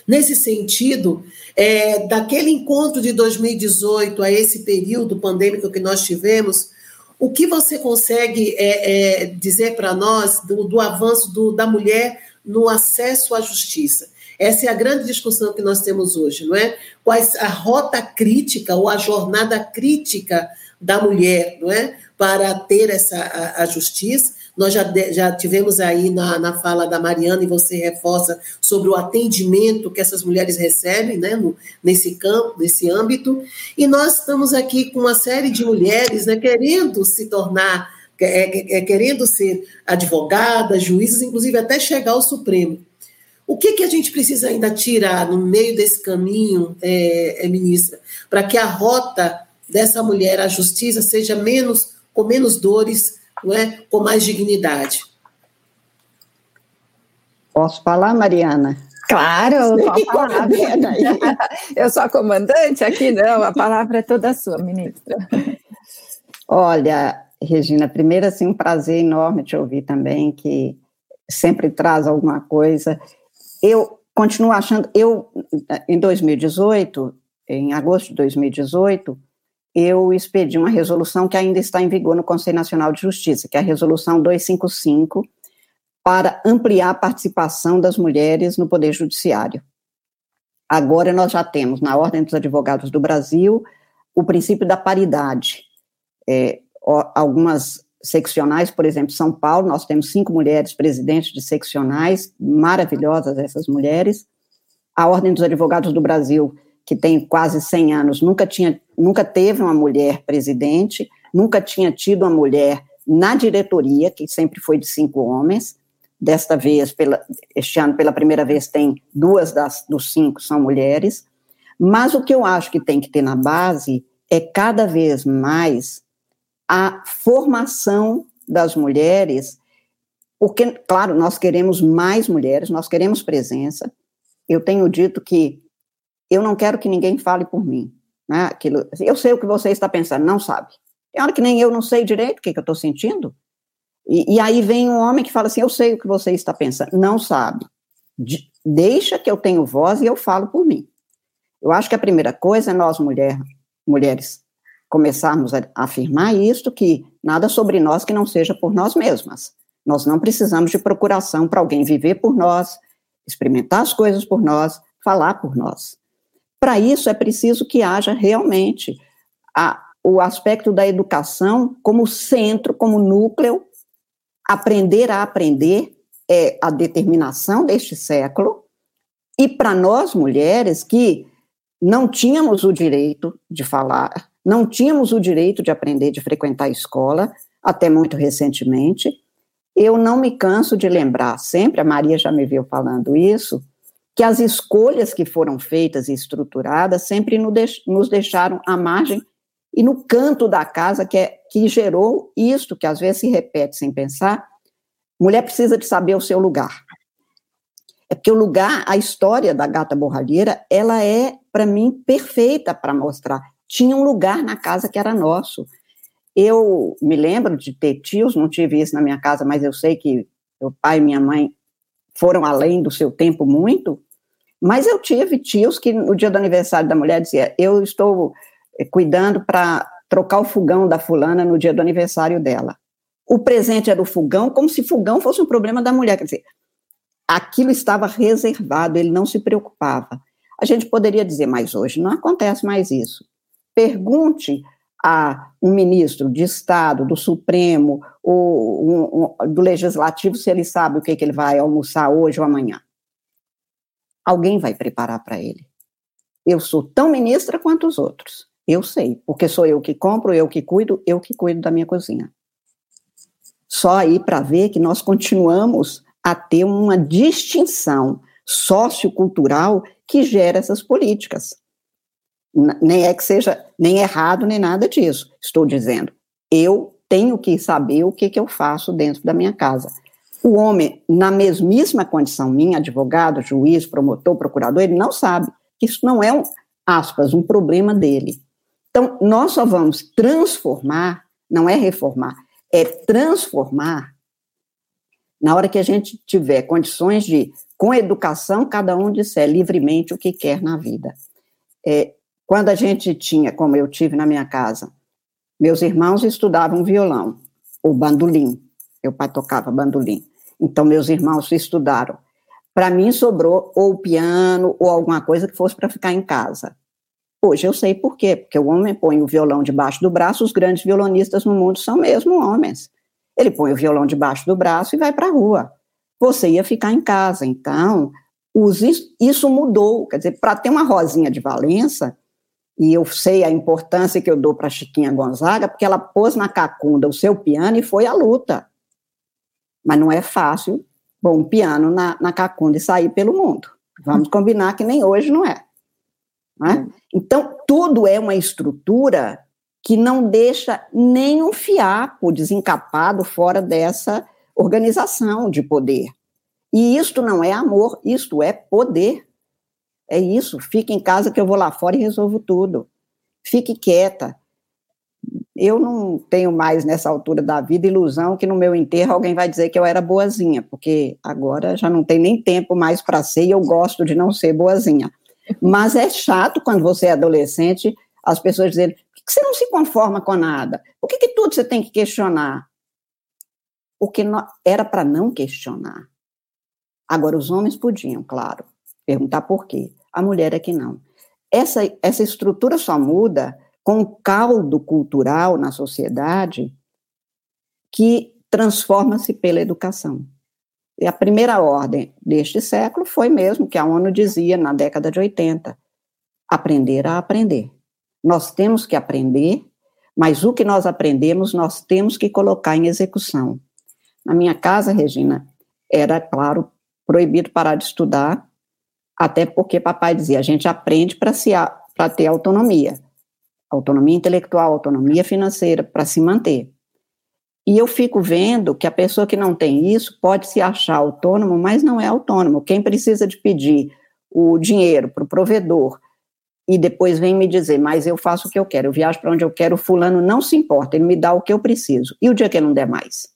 F: Nesse sentido, é, daquele encontro de 2018 a esse período pandêmico que nós tivemos, o que você consegue é, é, dizer para nós do, do avanço do, da mulher no acesso à justiça? Essa é a grande discussão que nós temos hoje, não é? Quais a rota crítica ou a jornada crítica da mulher, não é? Para ter essa a, a justiça. Nós já, já tivemos aí na, na fala da Mariana, e você reforça sobre o atendimento que essas mulheres recebem né, no, nesse campo, nesse âmbito. E nós estamos aqui com uma série de mulheres né, querendo se tornar, é, é, querendo ser advogadas, juízes, inclusive até chegar ao Supremo. O que, que a gente precisa ainda tirar no meio desse caminho, é, é, ministra, para que a rota dessa mulher à justiça seja menos, com menos dores, não é? com mais dignidade?
G: Posso falar, Mariana?
D: Claro, falar. Eu sou a comandante aqui, não, a palavra é toda sua, ministra.
G: Olha, Regina, primeiro, assim, um prazer enorme te ouvir também, que sempre traz alguma coisa eu continuo achando, eu, em 2018, em agosto de 2018, eu expedi uma resolução que ainda está em vigor no Conselho Nacional de Justiça, que é a resolução 255, para ampliar a participação das mulheres no Poder Judiciário. Agora nós já temos, na Ordem dos Advogados do Brasil, o princípio da paridade. É, algumas seccionais, por exemplo, São Paulo, nós temos cinco mulheres presidentes de seccionais, maravilhosas essas mulheres. A Ordem dos Advogados do Brasil, que tem quase 100 anos, nunca, tinha, nunca teve uma mulher presidente, nunca tinha tido uma mulher na diretoria, que sempre foi de cinco homens. Desta vez, pela, este ano, pela primeira vez, tem duas das, dos cinco são mulheres. Mas o que eu acho que tem que ter na base é cada vez mais a formação das mulheres, porque, claro, nós queremos mais mulheres, nós queremos presença. Eu tenho dito que eu não quero que ninguém fale por mim. Né? Aquilo, eu sei o que você está pensando, não sabe. Tem hora que nem eu não sei direito o que, que eu estou sentindo. E, e, aí vem um homem que fala assim: Eu sei o que você está pensando, não sabe. De, deixa que eu tenho voz e eu falo por mim. Eu acho que a primeira coisa é nós, mulher, mulheres, começarmos a afirmar isto, que nada sobre nós que não seja por nós mesmas. Nós não precisamos de procuração para alguém viver por nós, experimentar as coisas por nós, falar por nós. Para isso é preciso que haja realmente a, o aspecto da educação como centro, como núcleo, aprender a aprender é a determinação deste século, e para nós mulheres que não tínhamos o direito de falar, não tínhamos o direito de aprender, de frequentar a escola, até muito recentemente, eu não me canso de lembrar sempre, a Maria já me viu falando isso, que as escolhas que foram feitas e estruturadas sempre nos deixaram à margem e no canto da casa que, é, que gerou isto, que às vezes se repete sem pensar, mulher precisa de saber o seu lugar. É porque o lugar, a história da gata borralheira, ela é, para mim, perfeita para mostrar. Tinha um lugar na casa que era nosso. Eu me lembro de ter tios, não tive isso na minha casa, mas eu sei que meu pai e minha mãe foram além do seu tempo muito, mas eu tive tios que no dia do aniversário da mulher dizia: "Eu estou eh, cuidando para trocar o fogão da fulana no dia do aniversário dela". O presente era o fogão, como se fogão fosse um problema da mulher, quer dizer, aquilo estava reservado, ele não se preocupava. A gente poderia dizer, mas hoje não acontece mais isso. Pergunte a um ministro de Estado, do Supremo, ou um, um, do Legislativo, se ele sabe o que, que ele vai almoçar hoje ou amanhã alguém vai preparar para ele. Eu sou tão ministra quanto os outros. Eu sei, porque sou eu que compro, eu que cuido, eu que cuido da minha cozinha. Só aí para ver que nós continuamos a ter uma distinção sociocultural que gera essas políticas. Nem é que seja nem errado nem nada disso. Estou dizendo, eu tenho que saber o que, que eu faço dentro da minha casa. O homem, na mesmíssima condição minha, advogado, juiz, promotor, procurador, ele não sabe. Isso não é, um, aspas, um problema dele. Então, nós só vamos transformar, não é reformar, é transformar na hora que a gente tiver condições de, com educação, cada um disser livremente o que quer na vida. É, quando a gente tinha, como eu tive na minha casa, meus irmãos estudavam violão, ou bandolim, meu pai tocava bandolim. Então, meus irmãos estudaram. Para mim, sobrou ou piano ou alguma coisa que fosse para ficar em casa. Hoje eu sei por quê, porque o homem põe o violão debaixo do braço, os grandes violonistas no mundo são mesmo homens. Ele põe o violão debaixo do braço e vai para a rua. Você ia ficar em casa. Então, isso mudou. Quer dizer, para ter uma Rosinha de Valença, e eu sei a importância que eu dou para Chiquinha Gonzaga, porque ela pôs na cacunda o seu piano e foi à luta. Mas não é fácil bom um piano na, na cacunda e sair pelo mundo. Vamos combinar que nem hoje não é. Não é? Então, tudo é uma estrutura que não deixa nenhum fiapo desencapado fora dessa organização de poder. E isto não é amor, isto é poder. É isso. Fique em casa que eu vou lá fora e resolvo tudo. Fique quieta eu não tenho mais, nessa altura da vida, ilusão que no meu enterro alguém vai dizer que eu era boazinha, porque agora já não tem nem tempo mais para ser e eu gosto de não ser boazinha. Mas é chato quando você é adolescente, as pessoas dizerem: por que você não se conforma com nada? Por que, que tudo você tem que questionar? O que era para não questionar. Agora, os homens podiam, claro, perguntar por quê. A mulher é que não. Essa, essa estrutura só muda com caldo cultural na sociedade que transforma-se pela educação. E a primeira ordem deste século foi mesmo que a ONU dizia na década de 80: aprender a aprender. Nós temos que aprender, mas o que nós aprendemos nós temos que colocar em execução. Na minha casa, Regina, era, claro, proibido parar de estudar, até porque papai dizia: a gente aprende para ter autonomia autonomia intelectual, autonomia financeira para se manter. E eu fico vendo que a pessoa que não tem isso pode se achar autônomo, mas não é autônomo. Quem precisa de pedir o dinheiro para o provedor e depois vem me dizer, mas eu faço o que eu quero, eu viajo para onde eu quero, o fulano não se importa, ele me dá o que eu preciso. E o dia que ele não der mais?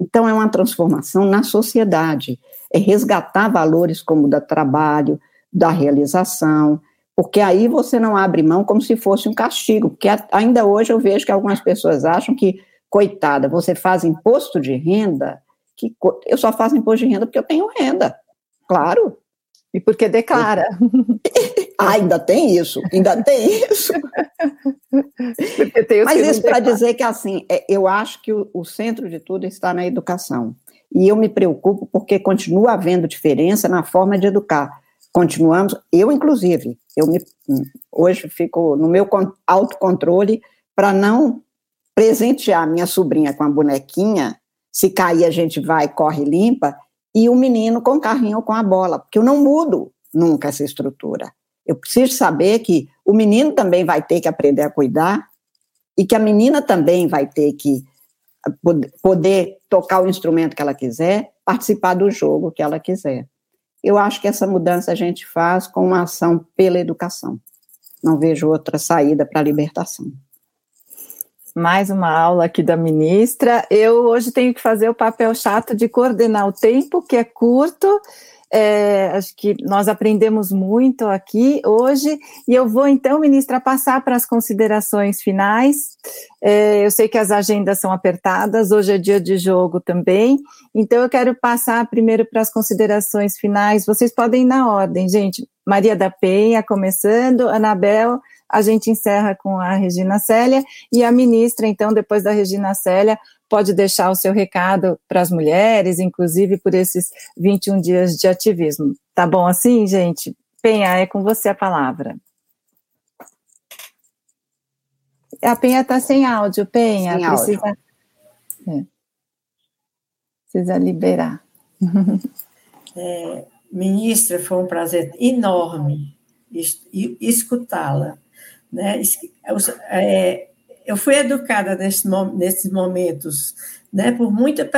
G: Então, é uma transformação na sociedade, é resgatar valores como o da trabalho, da realização, porque aí você não abre mão como se fosse um castigo, porque ainda hoje eu vejo que algumas pessoas acham que, coitada, você faz imposto de renda, que eu só faço imposto de renda porque eu tenho renda, claro.
D: E porque declara.
G: ah, ainda tem isso, ainda tem isso. Mas isso para dizer que, assim, é, eu acho que o, o centro de tudo está na educação. E eu me preocupo porque continua havendo diferença na forma de educar. Continuamos, eu inclusive, eu me, hoje fico no meu autocontrole para não presentear minha sobrinha com a bonequinha, se cair a gente vai, corre limpa, e o menino com o carrinho com a bola, porque eu não mudo nunca essa estrutura. Eu preciso saber que o menino também vai ter que aprender a cuidar e que a menina também vai ter que poder tocar o instrumento que ela quiser, participar do jogo que ela quiser. Eu acho que essa mudança a gente faz com uma ação pela educação. Não vejo outra saída para a libertação.
D: Mais uma aula aqui da ministra. Eu hoje tenho que fazer o papel chato de coordenar o tempo, que é curto, é, acho que nós aprendemos muito aqui hoje, e eu vou então, ministra, passar para as considerações finais. É, eu sei que as agendas são apertadas, hoje é dia de jogo também, então eu quero passar primeiro para as considerações finais. Vocês podem ir na ordem, gente. Maria da Penha começando, Anabel, a gente encerra com a Regina Célia, e a ministra, então, depois da Regina Célia, pode deixar o seu recado para as mulheres, inclusive por esses 21 dias de ativismo. Tá bom assim, gente? Penha, é com você a palavra. A Penha está sem áudio, Penha. Sem precisa, áudio. É, precisa liberar.
C: É, ministra, foi um prazer enorme escutá-la. Né? É, eu fui educada nesse, nesses momentos, né, por muita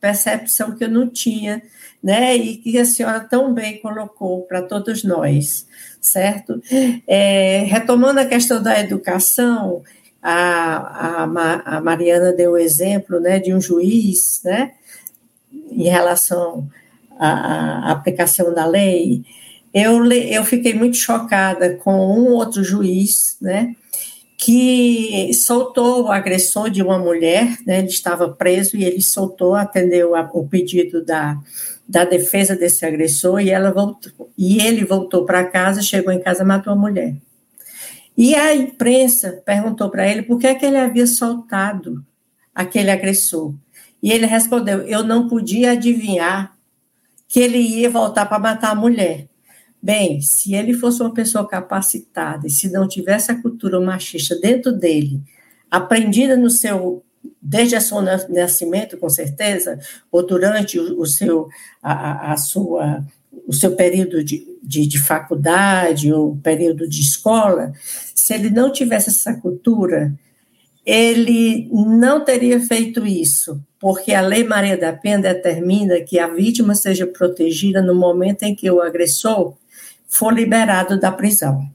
C: percepção que eu não tinha, né, e que a senhora tão bem colocou para todos nós, certo? É, retomando a questão da educação, a, a, a Mariana deu o exemplo, né, de um juiz, né, em relação à aplicação da lei, eu, eu fiquei muito chocada com um outro juiz, né, que soltou o agressor de uma mulher, né, ele estava preso e ele soltou, atendeu a, o pedido da, da defesa desse agressor e ela voltou, e ele voltou para casa, chegou em casa, matou a mulher. E a imprensa perguntou para ele por que, é que ele havia soltado aquele agressor. E ele respondeu: Eu não podia adivinhar que ele ia voltar para matar a mulher. Bem, se ele fosse uma pessoa capacitada e se não tivesse a cultura machista dentro dele, aprendida no seu desde o seu nascimento, com certeza, ou durante o, o seu a, a, sua o seu período de, de, de faculdade ou período de escola, se ele não tivesse essa cultura, ele não teria feito isso, porque a Lei Maria da Penha determina que a vítima seja protegida no momento em que o agressor for liberado da prisão,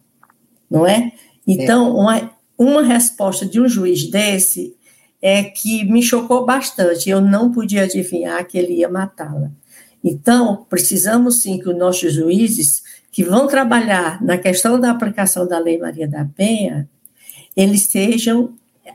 C: não é? Então, uma, uma resposta de um juiz desse é que me chocou bastante. Eu não podia adivinhar que ele ia matá-la. Então, precisamos sim que os nossos juízes, que vão trabalhar na questão da aplicação da Lei Maria da Penha, eles sejam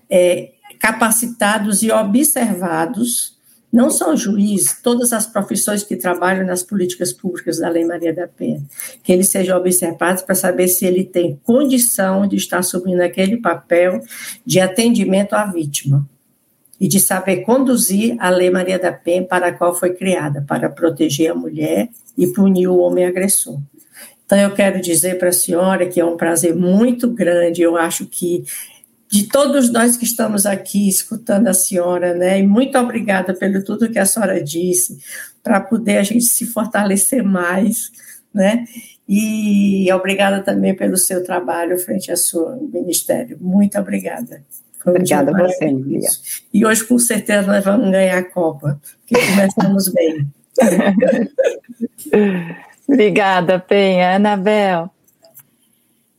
C: é, capacitados e observados não só o juiz, todas as profissões que trabalham nas políticas públicas da Lei Maria da Penha, que eles sejam observados para saber se ele tem condição de estar assumindo aquele papel de atendimento à vítima e de saber conduzir a Lei Maria da Penha para a qual foi criada, para proteger a mulher e punir o homem agressor. Então, eu quero dizer para a senhora que é um prazer muito grande, eu acho que de todos nós que estamos aqui escutando a senhora, né? E muito obrigada pelo tudo que a senhora disse, para poder a gente se fortalecer mais, né? E obrigada também pelo seu trabalho frente ao seu ministério. Muito obrigada.
G: Foi obrigada a você, Maria.
C: E hoje, com certeza, nós vamos ganhar a Copa, porque começamos bem.
D: obrigada, Penha. Anabel.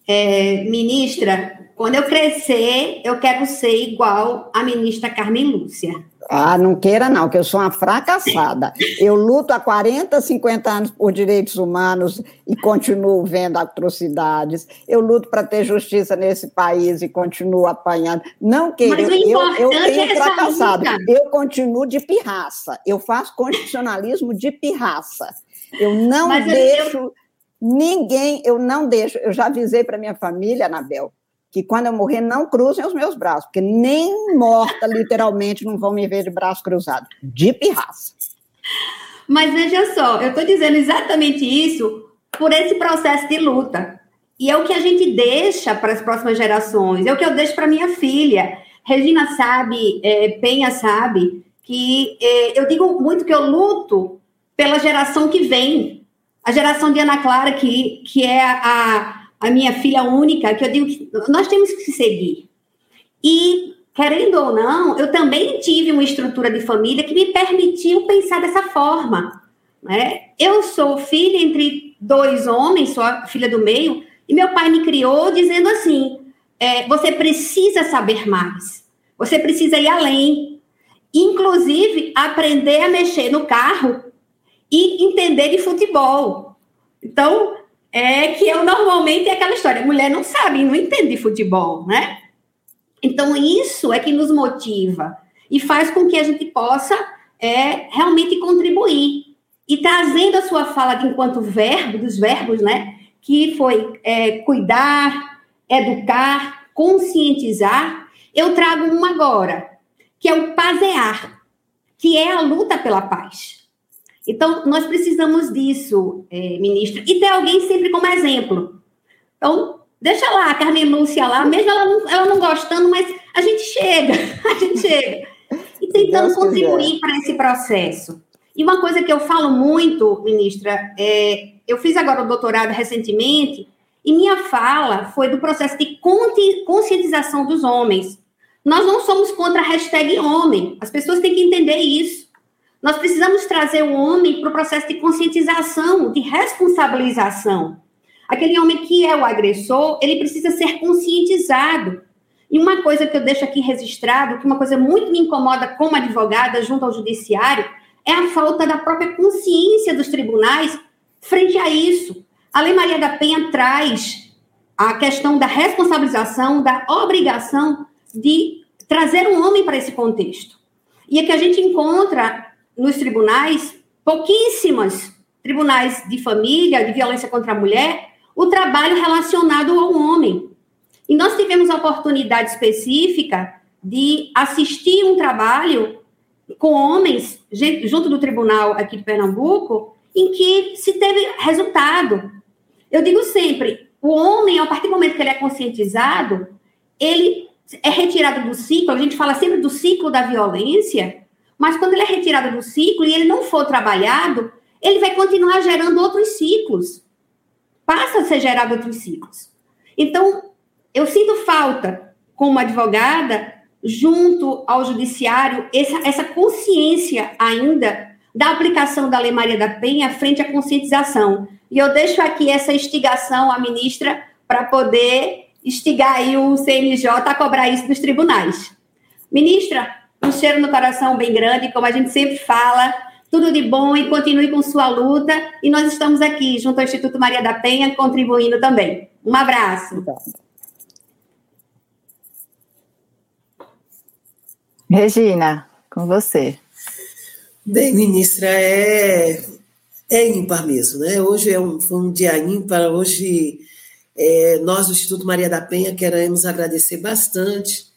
E: É, ministra, quando eu crescer, eu quero ser igual a ministra Carmen Lúcia.
G: Ah, não queira não, que eu sou uma fracassada. Eu luto há 40, 50 anos por direitos humanos e continuo vendo atrocidades. Eu luto para ter justiça nesse país e continuo apanhando. Não queira, eu, eu, eu tenho é fracassado. Eu continuo de pirraça. Eu faço constitucionalismo de pirraça. Eu não Mas deixo eu... ninguém, eu não deixo. Eu já avisei para minha família, Anabel, que quando eu morrer não cruzem os meus braços, porque nem morta, literalmente, não vão me ver de braço cruzado. De pirraça.
E: Mas veja só, eu estou dizendo exatamente isso por esse processo de luta. E é o que a gente deixa para as próximas gerações, é o que eu deixo para minha filha. Regina sabe, é, Penha sabe, que é, eu digo muito que eu luto pela geração que vem. A geração de Ana Clara, que, que é a, a minha filha única, que eu digo que nós temos que seguir. E, querendo ou não, eu também tive uma estrutura de família que me permitiu pensar dessa forma. Né? Eu sou filha entre dois homens, sou a filha do meio, e meu pai me criou dizendo assim: é, você precisa saber mais, você precisa ir além, inclusive aprender a mexer no carro e entender de futebol. Então, é que eu normalmente é aquela história, mulher não sabe, não entende de futebol, né? Então, isso é que nos motiva e faz com que a gente possa é, realmente contribuir. E trazendo a sua fala de enquanto verbo, dos verbos, né? Que foi é, cuidar, educar, conscientizar, eu trago um agora, que é o pasear, que é a luta pela paz. Então, nós precisamos disso, é, ministra, e ter alguém sempre como exemplo. Então, deixa lá a Carmen Lúcia lá, mesmo ela não, ela não gostando, mas a gente chega, a gente chega. E tentando contribuir para esse processo. E uma coisa que eu falo muito, ministra, é, eu fiz agora o doutorado recentemente, e minha fala foi do processo de conscientização dos homens. Nós não somos contra a hashtag homem, as pessoas têm que entender isso. Nós precisamos trazer o homem para o processo de conscientização, de responsabilização. Aquele homem que é o agressor, ele precisa ser conscientizado. E uma coisa que eu deixo aqui registrado, que uma coisa muito me incomoda como advogada junto ao judiciário, é a falta da própria consciência dos tribunais frente a isso. A Lei Maria da Penha traz a questão da responsabilização, da obrigação de trazer um homem para esse contexto. E é que a gente encontra nos tribunais, pouquíssimas tribunais de família, de violência contra a mulher, o trabalho relacionado ao homem. E nós tivemos a oportunidade específica de assistir um trabalho com homens, junto do tribunal aqui de Pernambuco, em que se teve resultado. Eu digo sempre, o homem, a partir do momento que ele é conscientizado, ele é retirado do ciclo, a gente fala sempre do ciclo da violência, mas quando ele é retirado do ciclo e ele não for trabalhado, ele vai continuar gerando outros ciclos. Passa a ser gerado outros ciclos. Então, eu sinto falta, como advogada, junto ao judiciário, essa, essa consciência ainda da aplicação da Lei Maria da Penha frente à conscientização. E eu deixo aqui essa instigação à ministra para poder instigar aí o CNJ a cobrar isso dos tribunais. Ministra, um cheiro no coração bem grande, como a gente sempre fala. Tudo de bom e continue com sua luta. E nós estamos aqui, junto ao Instituto Maria da Penha, contribuindo também. Um abraço.
D: Regina, com você.
F: Bem, ministra, é, é ímpar mesmo, né? Hoje é um, foi um dia ímpar. Hoje, é, nós do Instituto Maria da Penha queremos agradecer bastante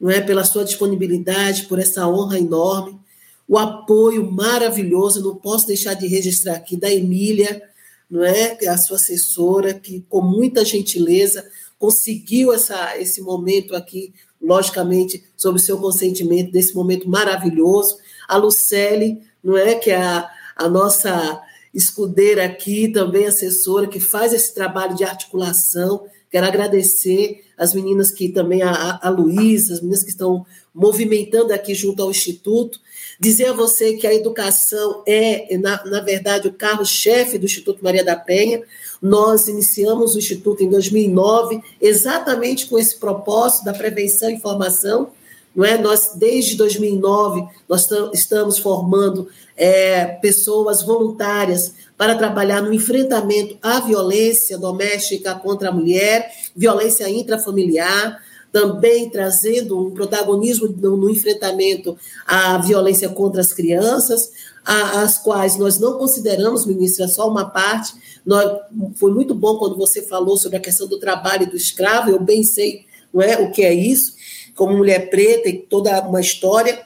F: não é, pela sua disponibilidade, por essa honra enorme, o apoio maravilhoso, não posso deixar de registrar aqui da Emília, não é, a sua assessora, que com muita gentileza conseguiu essa, esse momento aqui, logicamente, sob o seu consentimento, desse momento maravilhoso. A Lucelle, não é, que é a, a nossa escudeira aqui, também assessora, que faz esse trabalho de articulação. Quero agradecer as meninas que também, a, a Luísa, as meninas que estão movimentando aqui junto ao Instituto. Dizer a você que a educação é, na, na verdade, o carro-chefe do Instituto Maria da Penha. Nós iniciamos o Instituto em 2009, exatamente com esse propósito da prevenção e formação, não é? Nós, desde 2009, nós estamos formando é, pessoas voluntárias para trabalhar no enfrentamento à violência doméstica contra a mulher, violência intrafamiliar, também trazendo um protagonismo no, enfrentamento à violência contra as crianças, as quais nós não consideramos, ministra, só uma parte. Nós, foi muito bom quando você falou sobre a questão do trabalho do escravo, eu bem sei não é, o que é isso, como mulher preta e toda uma história,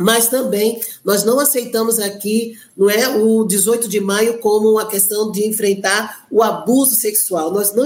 F: mas também nós não aceitamos aqui, não é, o 18 de maio como a questão de enfrentar o abuso sexual. Nós não,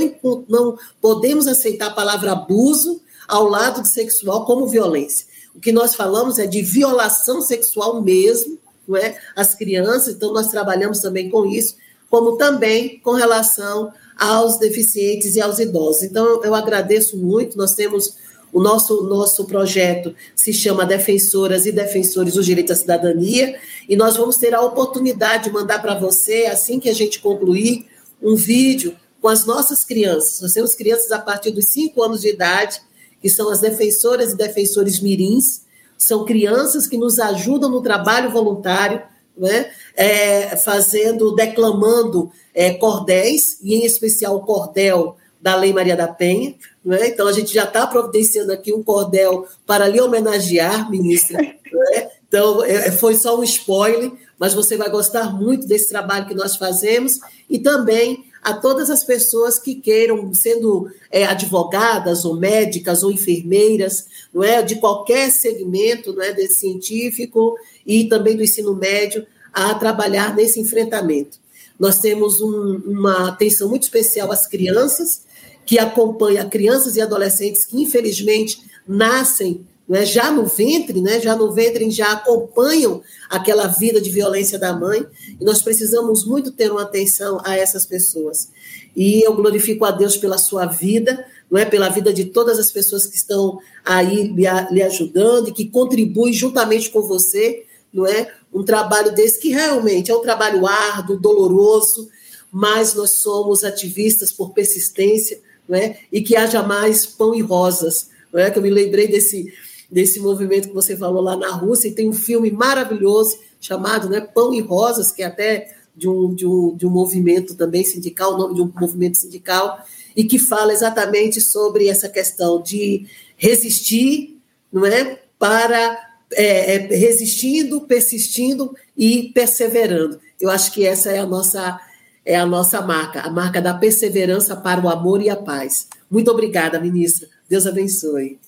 F: não podemos aceitar a palavra abuso ao lado de sexual como violência. O que nós falamos é de violação sexual mesmo, não é? As crianças, então nós trabalhamos também com isso, como também com relação aos deficientes e aos idosos. Então eu agradeço muito, nós temos o nosso, nosso projeto se chama Defensoras e Defensores dos Direitos à Cidadania, e nós vamos ter a oportunidade de mandar para você, assim que a gente concluir, um vídeo com as nossas crianças. Nós temos crianças a partir dos 5 anos de idade, que são as defensoras e defensores mirins, são crianças que nos ajudam no trabalho voluntário, né? É, fazendo, declamando é, cordéis, e em especial o cordel da Lei Maria da Penha. Né? Então, a gente já está providenciando aqui um cordel para lhe homenagear, ministra. Né? Então, é, foi só um spoiler, mas você vai gostar muito desse trabalho que nós fazemos e também a todas as pessoas que queiram, sendo é, advogadas ou médicas ou enfermeiras, não é, de qualquer segmento, não é, desse científico e também do ensino médio, a trabalhar nesse enfrentamento. Nós temos um, uma atenção muito especial às crianças, que acompanha crianças e adolescentes que, infelizmente, nascem né, já no ventre, né, já no ventre já acompanham aquela vida de violência da mãe, e nós precisamos muito ter uma atenção a essas pessoas. E eu glorifico a Deus pela sua vida, não é pela vida de todas as pessoas que estão aí lhe, lhe ajudando e que contribuem juntamente com você, não é? Um trabalho desse que realmente é um trabalho árduo, doloroso, mas nós somos ativistas por persistência, né? e que haja mais pão e rosas. Não é? Que eu me lembrei desse, desse movimento que você falou lá na Rússia, e tem um filme maravilhoso chamado né, Pão e Rosas, que é até de um, de, um, de um movimento também sindical, o nome de um movimento sindical, e que fala exatamente sobre essa questão de resistir, não é? Para é, é, resistindo, persistindo e perseverando. Eu acho que essa é a nossa é a nossa marca, a marca da perseverança para o amor e a paz. Muito obrigada, ministra. Deus abençoe.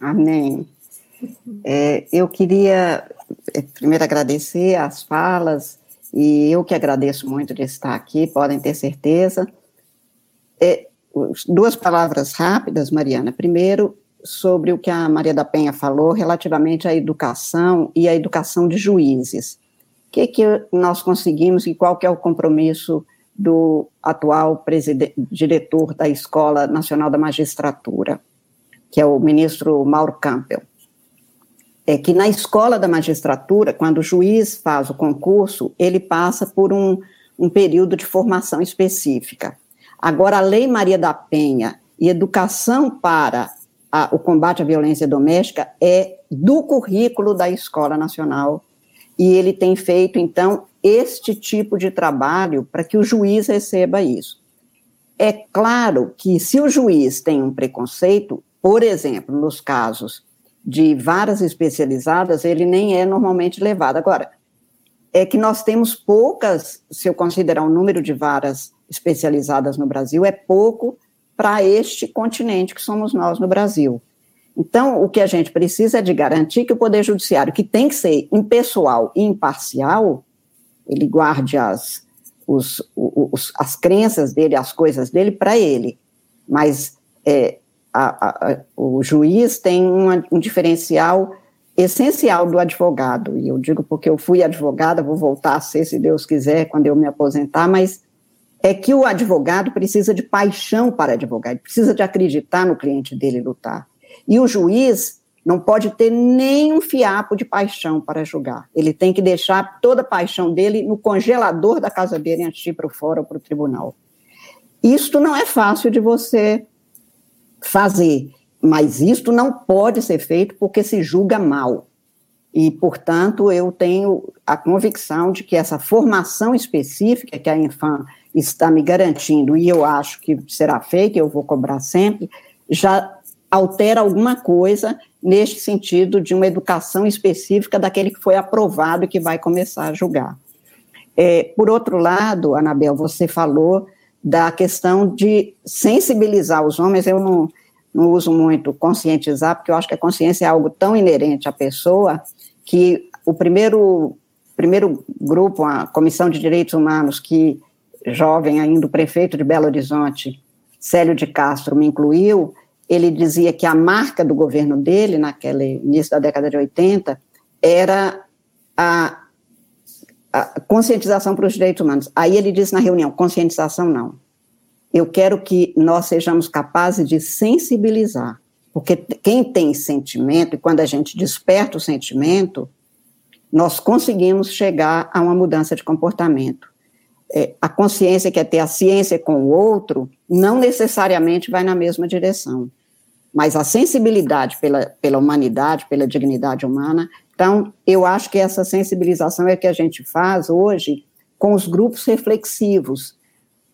G: Amém. É, eu queria é, primeiro agradecer as falas, e eu que agradeço muito de estar aqui, podem ter certeza. É, duas palavras rápidas, Mariana. Primeiro, sobre o que a Maria da Penha falou relativamente à educação e à educação de juízes. O que, que nós conseguimos e qual que é o compromisso do atual diretor da Escola Nacional da Magistratura, que é o ministro Mauro Campbell. É que na Escola da Magistratura, quando o juiz faz o concurso, ele passa por um, um período de formação específica. Agora, a Lei Maria da Penha e educação para a, o combate à violência doméstica é do currículo da Escola Nacional e ele tem feito, então, este tipo de trabalho para que o juiz receba isso. É claro que se o juiz tem um preconceito, por exemplo, nos casos de varas especializadas, ele nem é normalmente levado. Agora, é que nós temos poucas, se eu considerar o número de varas especializadas no Brasil, é pouco para este continente que somos nós no Brasil. Então, o que a gente precisa é de garantir que o Poder Judiciário, que tem que ser impessoal e imparcial, ele guarde as, os, os, as crenças dele, as coisas dele para ele. Mas é, a, a, o juiz tem uma, um diferencial essencial do advogado, e eu digo porque eu fui advogada, vou voltar a ser, se Deus quiser, quando eu me aposentar, mas é que o advogado precisa de paixão para advogar, ele precisa de acreditar no cliente dele lutar. E o juiz não pode ter nenhum fiapo de paixão para julgar. Ele tem que deixar toda a paixão dele no congelador da casa dele antes de ir para fora ou para o tribunal. Isto não é fácil de você fazer. mas isto não pode ser feito porque se julga mal. E, portanto, eu tenho a convicção de que essa formação específica que a Infam está me garantindo, e eu acho que será feita, eu vou cobrar sempre, já altera alguma coisa neste sentido de uma educação específica daquele que foi aprovado e que vai começar a julgar. É, por outro lado, Anabel, você falou da questão de sensibilizar os homens, eu não, não uso muito conscientizar, porque eu acho que a consciência é algo tão inerente à pessoa que o primeiro, primeiro grupo, a Comissão de Direitos Humanos, que jovem ainda o prefeito de Belo Horizonte, Célio de Castro, me incluiu, ele dizia que a marca do governo dele, naquele início da década de 80, era a, a conscientização para os direitos humanos. Aí ele disse na reunião: conscientização não. Eu quero que nós sejamos capazes de sensibilizar, porque quem tem sentimento, e quando a gente desperta o sentimento, nós conseguimos chegar a uma mudança de comportamento. É, a consciência que é ter a ciência com o outro, não necessariamente vai na mesma direção mas a sensibilidade pela, pela humanidade, pela dignidade humana. Então, eu acho que essa sensibilização é que a gente faz hoje com os grupos reflexivos.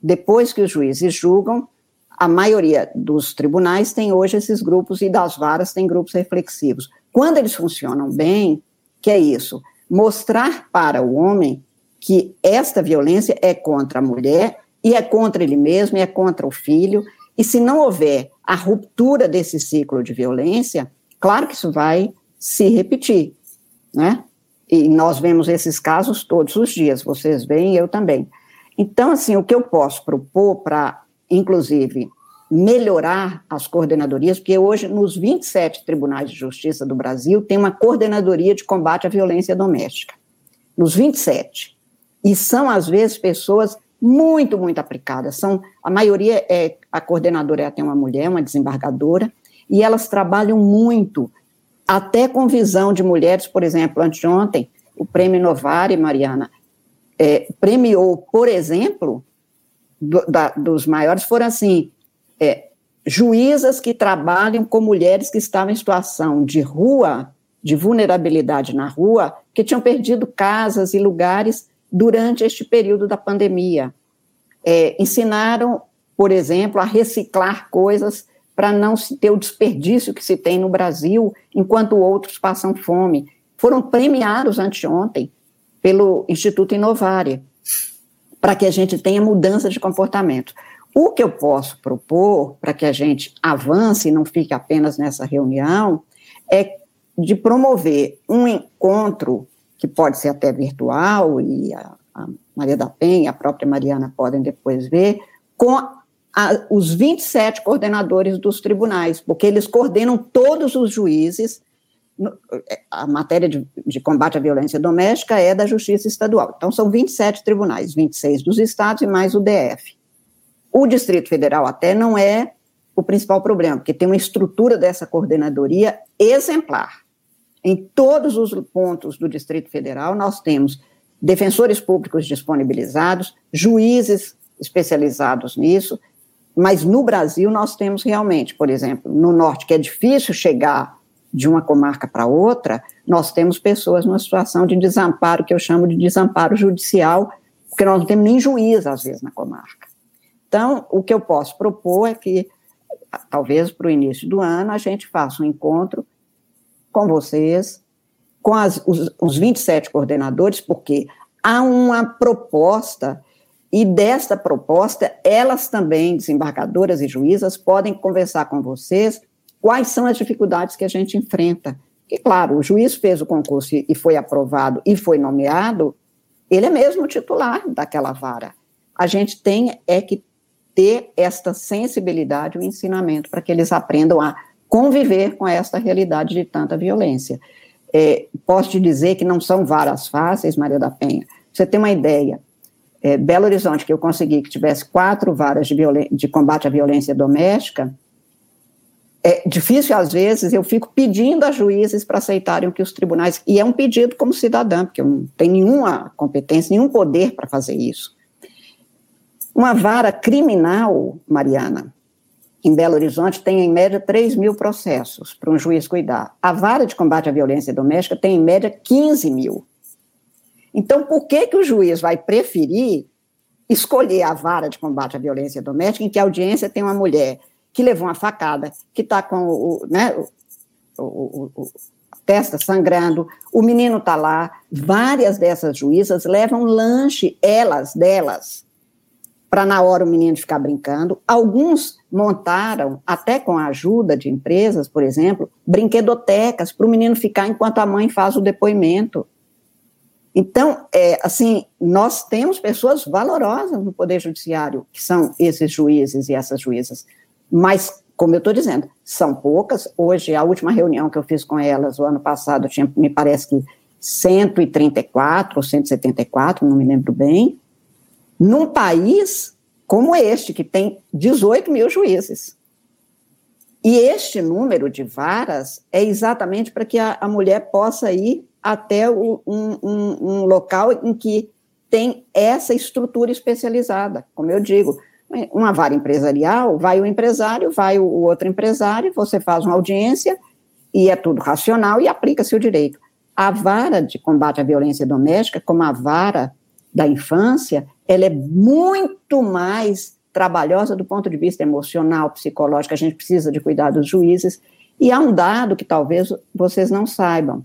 G: Depois que os juízes julgam, a maioria dos tribunais tem hoje esses grupos e das varas tem grupos reflexivos. Quando eles funcionam bem, que é isso? Mostrar para o homem que esta violência é contra a mulher e é contra ele mesmo, e é contra o filho, e se não houver a ruptura desse ciclo de violência, claro que isso vai se repetir, né? E nós vemos esses casos todos os dias, vocês veem, eu também. Então, assim, o que eu posso propor para, inclusive, melhorar as coordenadorias, porque hoje, nos 27 tribunais de justiça do Brasil, tem uma coordenadoria de combate à violência doméstica. Nos 27. E são, às vezes, pessoas muito, muito aplicadas. São, a maioria é, a coordenadora é até uma mulher, uma desembargadora, e elas trabalham muito, até com visão de mulheres, por exemplo, anteontem, o Prêmio Novare, Mariana, é, premiou, por exemplo, do, da, dos maiores, foram assim, é, juízas que trabalham com mulheres que estavam em situação de rua, de vulnerabilidade na rua, que tinham perdido casas e lugares durante este período da pandemia. É, ensinaram, por exemplo, a reciclar coisas para não se ter o desperdício que se tem no Brasil, enquanto outros passam fome. Foram premiados anteontem pelo Instituto Inovare, para que a gente tenha mudança de comportamento. O que eu posso propor para que a gente avance e não fique apenas nessa reunião é de promover um encontro que pode ser até virtual, e a, a Maria da Penha, a própria Mariana podem depois ver, com a, os 27 coordenadores dos tribunais, porque eles coordenam todos os juízes. A matéria de, de, combate à violência doméstica é da Justiça Estadual. Então, são 27 tribunais, 26 dos estados e mais o DF. O Distrito Federal até não é o principal problema, porque tem uma estrutura dessa coordenadoria exemplar. Em todos os pontos do Distrito Federal, nós temos defensores públicos disponibilizados, juízes especializados nisso, mas no Brasil nós temos realmente, por exemplo, no norte, que é difícil chegar de uma comarca para outra, nós temos pessoas numa situação de desamparo, que eu chamo de desamparo judicial, porque nós não temos nem juiz, às vezes, na comarca. Então, o que eu posso propor é que, talvez para o início do ano, a gente faça um encontro com vocês, com as, os, os 27 coordenadores, porque há uma proposta, e desta proposta, elas também, desembargadoras e juízas, podem conversar com vocês quais são as dificuldades que a gente enfrenta. E, claro, o juiz fez o concurso e foi aprovado e foi nomeado, ele é mesmo titular daquela vara. A gente tem é que ter esta sensibilidade, o ensinamento, para que eles aprendam a conviver com essa realidade de tanta violência. É, posso te dizer que não são varas fáceis, Maria da Penha. Você tem uma ideia. É, Belo Horizonte, que eu consegui que tivesse quatro varas de, de combate à violência doméstica, é difícil às vezes, eu fico pedindo a juízes para aceitarem o que os tribunais, e é um pedido como cidadã, porque eu não tenho nenhuma competência, nenhum poder para fazer isso. Uma vara criminal, Mariana, em Belo Horizonte, tem em média 3 mil processos para um juiz cuidar. A vara de combate à violência doméstica tem em média 15 mil. Então, por que, que o juiz vai preferir escolher a vara de combate à violência doméstica em que a audiência tem uma mulher que levou uma facada, que está com o, né, o, o, o, a testa sangrando, o menino está lá, várias dessas juízas levam lanche, elas, delas, para na hora o menino ficar brincando. Alguns montaram, até com a ajuda de empresas, por exemplo, brinquedotecas para o menino ficar enquanto a mãe faz o depoimento. Então, é, assim, nós temos pessoas valorosas no Poder Judiciário, que são esses juízes e essas juízas. Mas, como eu estou dizendo, são poucas. Hoje, a última reunião que eu fiz com elas, o ano passado, tinha, me parece que 134 ou 174, não me lembro bem num país como este, que tem 18 mil juízes. E este número de varas é exatamente para que a, a mulher possa ir até o, um, um, um local em que tem essa estrutura especializada. Como eu digo, uma vara empresarial, vai o empresário, vai o, outro empresário, você faz uma audiência e é tudo racional e aplica-se o direito. A vara de combate à violência doméstica, como a vara da infância, ela é muito mais trabalhosa do ponto de vista emocional, psicológico, a gente precisa de cuidar dos juízes, e há um dado que talvez vocês não saibam.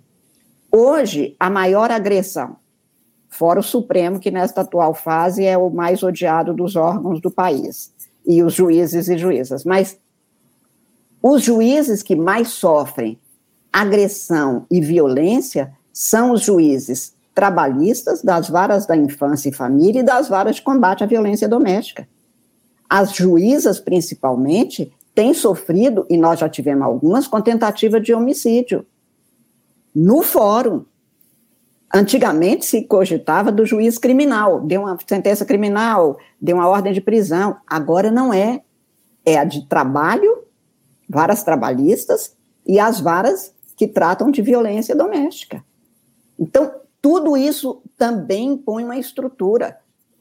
G: Hoje, a maior agressão, fora o Supremo, que nesta atual fase é o mais odiado dos órgãos do país, e os juízes e juízas, mas os juízes que mais sofrem agressão e violência são os juízes trabalhistas, das varas da infância e família e das varas de combate à violência doméstica. As juízas, principalmente, têm sofrido, e nós já tivemos algumas, com tentativa de homicídio. No fórum. Antigamente se cogitava do juiz criminal, deu uma sentença criminal, deu uma ordem de prisão. Agora não é. É a de trabalho, varas trabalhistas, e as varas que tratam de violência doméstica. Então, tudo isso também põe uma estrutura.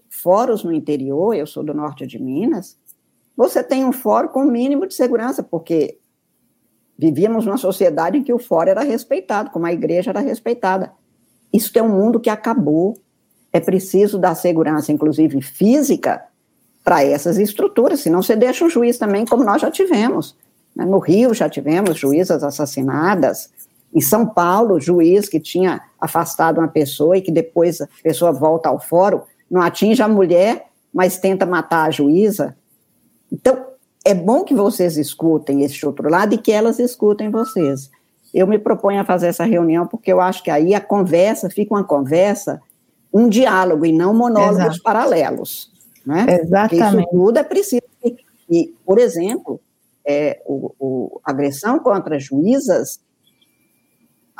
G: Fóruns no interior, eu sou do norte de Minas, você tem um fórum com mínimo de segurança, porque vivíamos numa sociedade em que o fórum era respeitado, como a igreja era respeitada. Isso é um mundo que acabou. É preciso dar segurança, inclusive física, para essas estruturas, senão você deixa um juiz também, como nós já tivemos. Né? No Rio já tivemos juízas assassinadas, em São Paulo, o juiz que tinha afastado uma pessoa e que depois a pessoa volta ao fórum, não atinge a mulher, mas tenta matar a juíza. Então, é bom que vocês escutem esse outro lado e que elas escutem vocês. Eu me proponho a fazer essa reunião porque eu acho que aí a conversa fica uma conversa, um diálogo e não monólogos Exato. paralelos. Né? Exatamente. Porque isso tudo é preciso. E, por exemplo, é, o, o, agressão contra juízas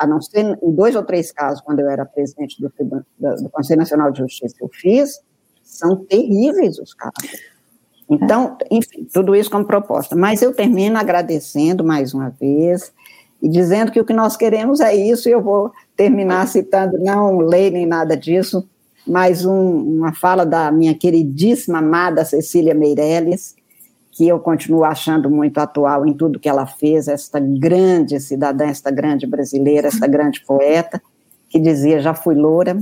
G: a não ser em dois ou três casos, quando eu era presidente do, do Conselho Nacional de Justiça, eu fiz, são terríveis os casos. Então, enfim, tudo isso como proposta. Mas eu termino agradecendo mais uma vez e dizendo que o que nós queremos é isso, e eu vou terminar citando, não lei nem nada disso, mas um, uma fala da minha queridíssima amada Cecília Meirelles, que eu continuo achando muito atual em tudo que ela fez, esta grande cidadã, esta grande brasileira, esta grande poeta, que dizia: já fui loura,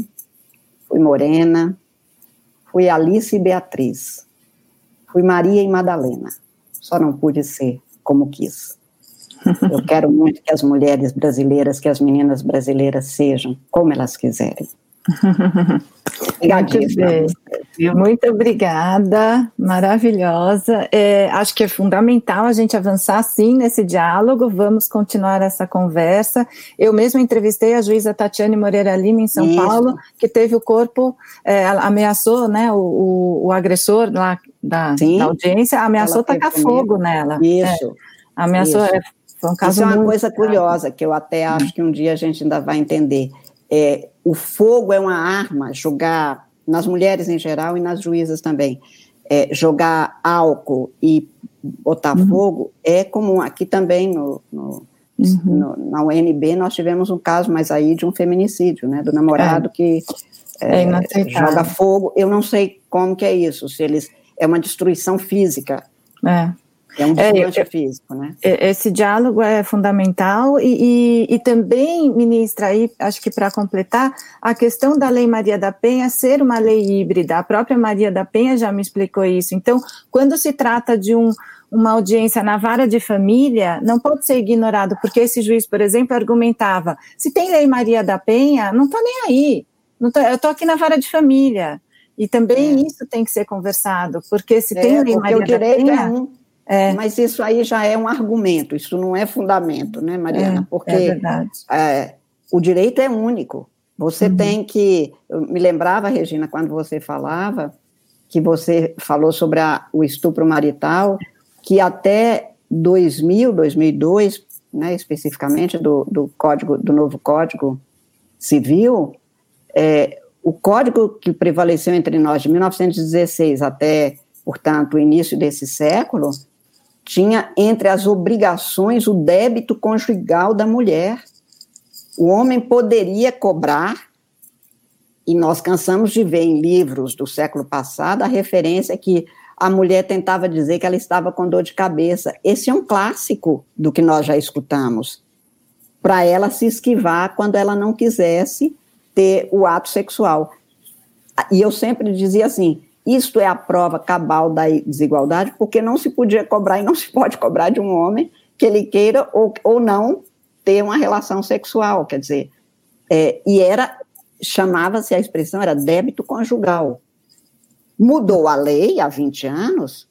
G: fui morena, fui Alice e Beatriz, fui Maria e Madalena, só não pude ser como quis. Eu quero muito que as mulheres brasileiras, que as meninas brasileiras sejam como elas quiserem.
D: Muito, Muito obrigada, maravilhosa. É, acho que é fundamental a gente avançar sim nesse diálogo. Vamos continuar essa conversa. Eu mesmo entrevistei a juíza Tatiane Moreira Lima em São Isso. Paulo, que teve o corpo, é, ameaçou né, o, o, agressor lá da, da audiência, ameaçou tacar fogo nela.
G: Isso. É,
D: ameaçou.
G: Isso. É, foi um caso Isso é uma coisa curiosa que eu até acho que um dia a gente ainda vai entender. É, o fogo é uma arma, jogar nas mulheres em geral e nas juízas também. É, jogar álcool e botar uhum. fogo é comum. Aqui também no, no, uhum. no, na UNB nós tivemos um caso, mas aí de um feminicídio, né, do namorado é. que é, é joga fogo. Eu não sei como que é isso, se eles é uma destruição física.
D: É.
G: É um desplante é, físico, né?
D: Esse diálogo é fundamental e, e, e também, ministra, aí, acho que para completar, a questão da Lei Maria da Penha ser uma lei híbrida. A própria Maria da Penha já me explicou isso. Então, quando se trata de um, uma audiência na vara de família, não pode ser ignorado, porque esse juiz, por exemplo, argumentava: se tem Lei Maria da Penha, não estou nem aí. Não tô, eu estou aqui na vara de família. E também é. isso tem que ser conversado, porque se é, tem Lei Maria da Penha. É um
G: é. Mas isso aí já é um argumento, isso não é fundamento, né, Mariana?
D: É,
G: Porque
D: é
G: é, o direito é único. Você uhum. tem que. Eu me lembrava, Regina, quando você falava, que você falou sobre a, o estupro marital, que até 2000, 2002, né, especificamente do, do código do novo Código Civil, é, o código que prevaleceu entre nós de 1916 até, portanto, o início desse século, tinha entre as obrigações o débito conjugal da mulher. O homem poderia cobrar, e nós cansamos de ver em livros do século passado a referência que a mulher tentava dizer que ela estava com dor de cabeça. Esse é um clássico do que nós já escutamos. Para ela se esquivar quando ela não quisesse ter o ato sexual. E eu sempre dizia assim: isto é a prova cabal da desigualdade, porque não se podia cobrar e não se pode cobrar de um homem que ele queira ou, ou não ter uma relação sexual, quer dizer, é, e era, chamava-se a expressão, era débito conjugal. Mudou a lei há 20 anos,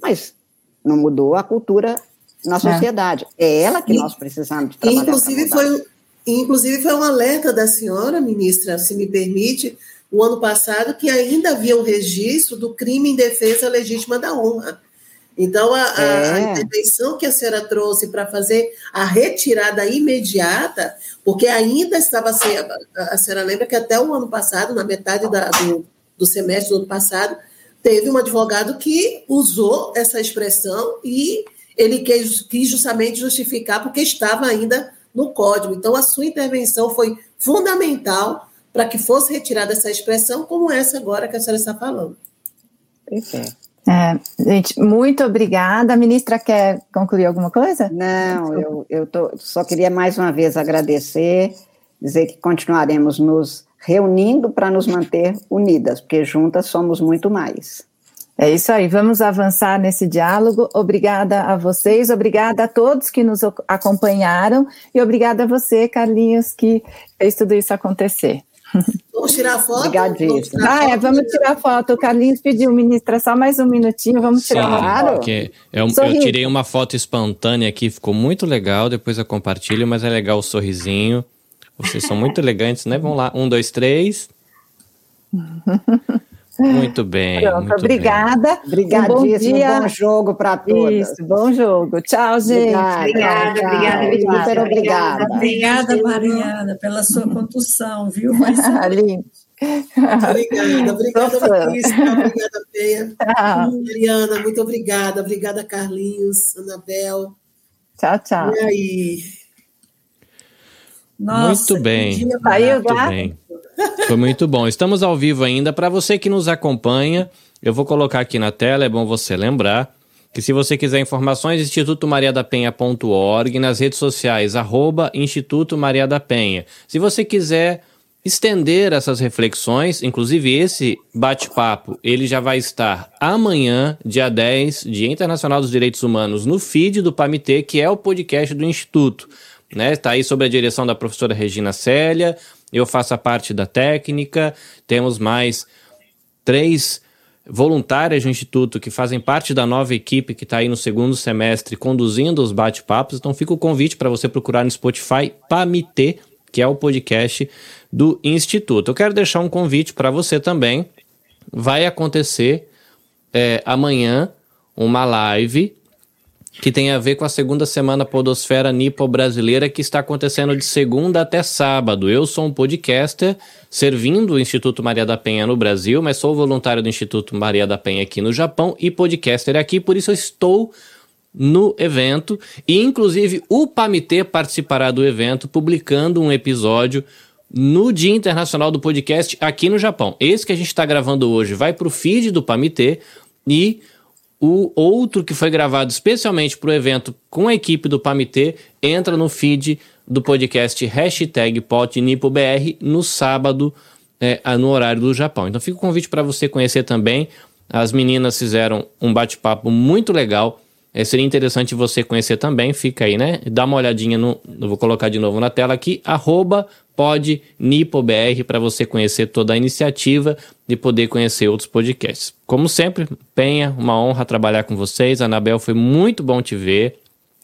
G: mas não mudou a cultura na é. sociedade. É, é ela que e, nós precisamos de trabalhar.
F: Inclusive foi, inclusive foi um alerta da senhora, ministra, se me permite, o ano passado que ainda havia um registro do crime em defesa legítima da honra. Então, a, é. a intervenção que a senhora trouxe para fazer a retirada imediata, porque ainda estava a, a senhora lembra que até o ano passado, na metade da, do, do semestre do ano passado, teve um advogado que usou essa expressão e ele quis, quis justamente justificar porque estava ainda no código. Então, a sua intervenção foi fundamental para que fosse retirada essa expressão, como essa agora que a senhora está falando.
D: Perfeito. É, gente, muito obrigada. A ministra quer concluir alguma coisa?
G: Não, eu, eu tô, só queria mais uma vez agradecer, dizer que continuaremos nos reunindo para nos manter unidas, porque juntas somos muito mais.
D: É isso aí, vamos avançar nesse diálogo. Obrigada a vocês, obrigada a todos que nos acompanharam e obrigada a você, Carlinhos, que fez tudo isso acontecer.
F: Vamos tirar foto?
G: Obrigadíssimo.
D: Ah, é, vamos tirar foto. O Carlinhos pediu, ministra, só mais um minutinho, vamos tirar
B: Sim, claro. Porque eu, eu, tirei uma foto espontânea aqui, ficou muito legal, depois eu compartilho, mas é legal o sorrisinho. Vocês são muito elegantes, né? Vamos lá, um, dois, três. Muito bem. Pronto, muito
D: obrigada.
G: Obrigadíssimo. Um bom, bom jogo para todos. Isso,
D: bom jogo. Tchau, gente.
E: Obrigada, obrigada, obrigada.
C: Super obrigada. Obrigada, Mariana, pela sua condução, viu?
F: Mas... Lindo. Obrigada, obrigada, Patrícia, obrigada, Penha. Mariana, muito obrigada, obrigada, Carlinhos, Anabel.
D: Tchau, tchau.
F: E aí?
B: Nossa, muito bem. Muito bem. Foi muito bom. Estamos ao vivo ainda. Para você que nos acompanha, eu vou colocar aqui na tela, é bom você lembrar que se você quiser informações, institutomariadapenha.org, nas redes sociais, arroba Instituto Maria da Penha. Se você quiser estender essas reflexões, inclusive esse bate-papo, ele já vai estar amanhã, dia 10, Dia Internacional dos Direitos Humanos, no feed do PAMITê, que é o podcast do Instituto. Né? Está aí sob a direção da professora Regina Célia, eu faço a parte da técnica, temos mais três voluntárias do Instituto que fazem parte da nova equipe que está aí no segundo semestre conduzindo os bate-papos. Então fica o convite para você procurar no Spotify Pamite, que é o podcast do Instituto. Eu quero deixar um convite para você também. Vai acontecer é, amanhã uma live que tem a ver com a segunda semana Podosfera Nipo Brasileira, que está acontecendo de segunda até sábado. Eu sou um podcaster servindo o Instituto Maria da Penha no Brasil, mas sou voluntário do Instituto Maria da Penha aqui no Japão e podcaster aqui, por isso eu estou no evento e inclusive o Pamitê participará do evento publicando um episódio no Dia Internacional do Podcast aqui no Japão. Esse que a gente está gravando hoje vai para o feed do Pamitê e O outro que foi gravado especialmente para o evento com a equipe do Pamitê entra no feed do podcast hashtag PotNipoBR no sábado, é, no horário do Japão. Então fica o convite para você conhecer também. As meninas fizeram um bate-papo muito legal. É, seria interessante você conhecer também. Fica aí, né? Dá uma olhadinha no. Eu vou colocar de novo na tela aqui, arroba podnipobr para você conhecer toda a iniciativa e poder conhecer outros podcasts. Como sempre, Penha, uma honra trabalhar com vocês. Anabel, foi muito bom te ver.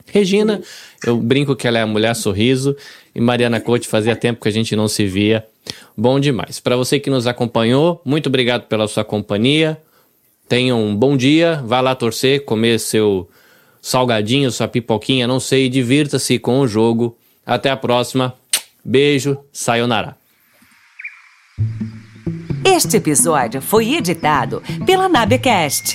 B: Regina, eu brinco que ela é a mulher sorriso. E Mariana Cote, fazia tempo que a gente não se via. Bom demais. Para você que nos acompanhou, muito obrigado pela sua companhia. Tenha um bom dia. Vá lá torcer, comer seu salgadinho, sua pipoquinha, não sei. Divirta-se com o jogo. Até a próxima. Beijo, sayonara.
H: Este episódio foi editado pela Nabecast.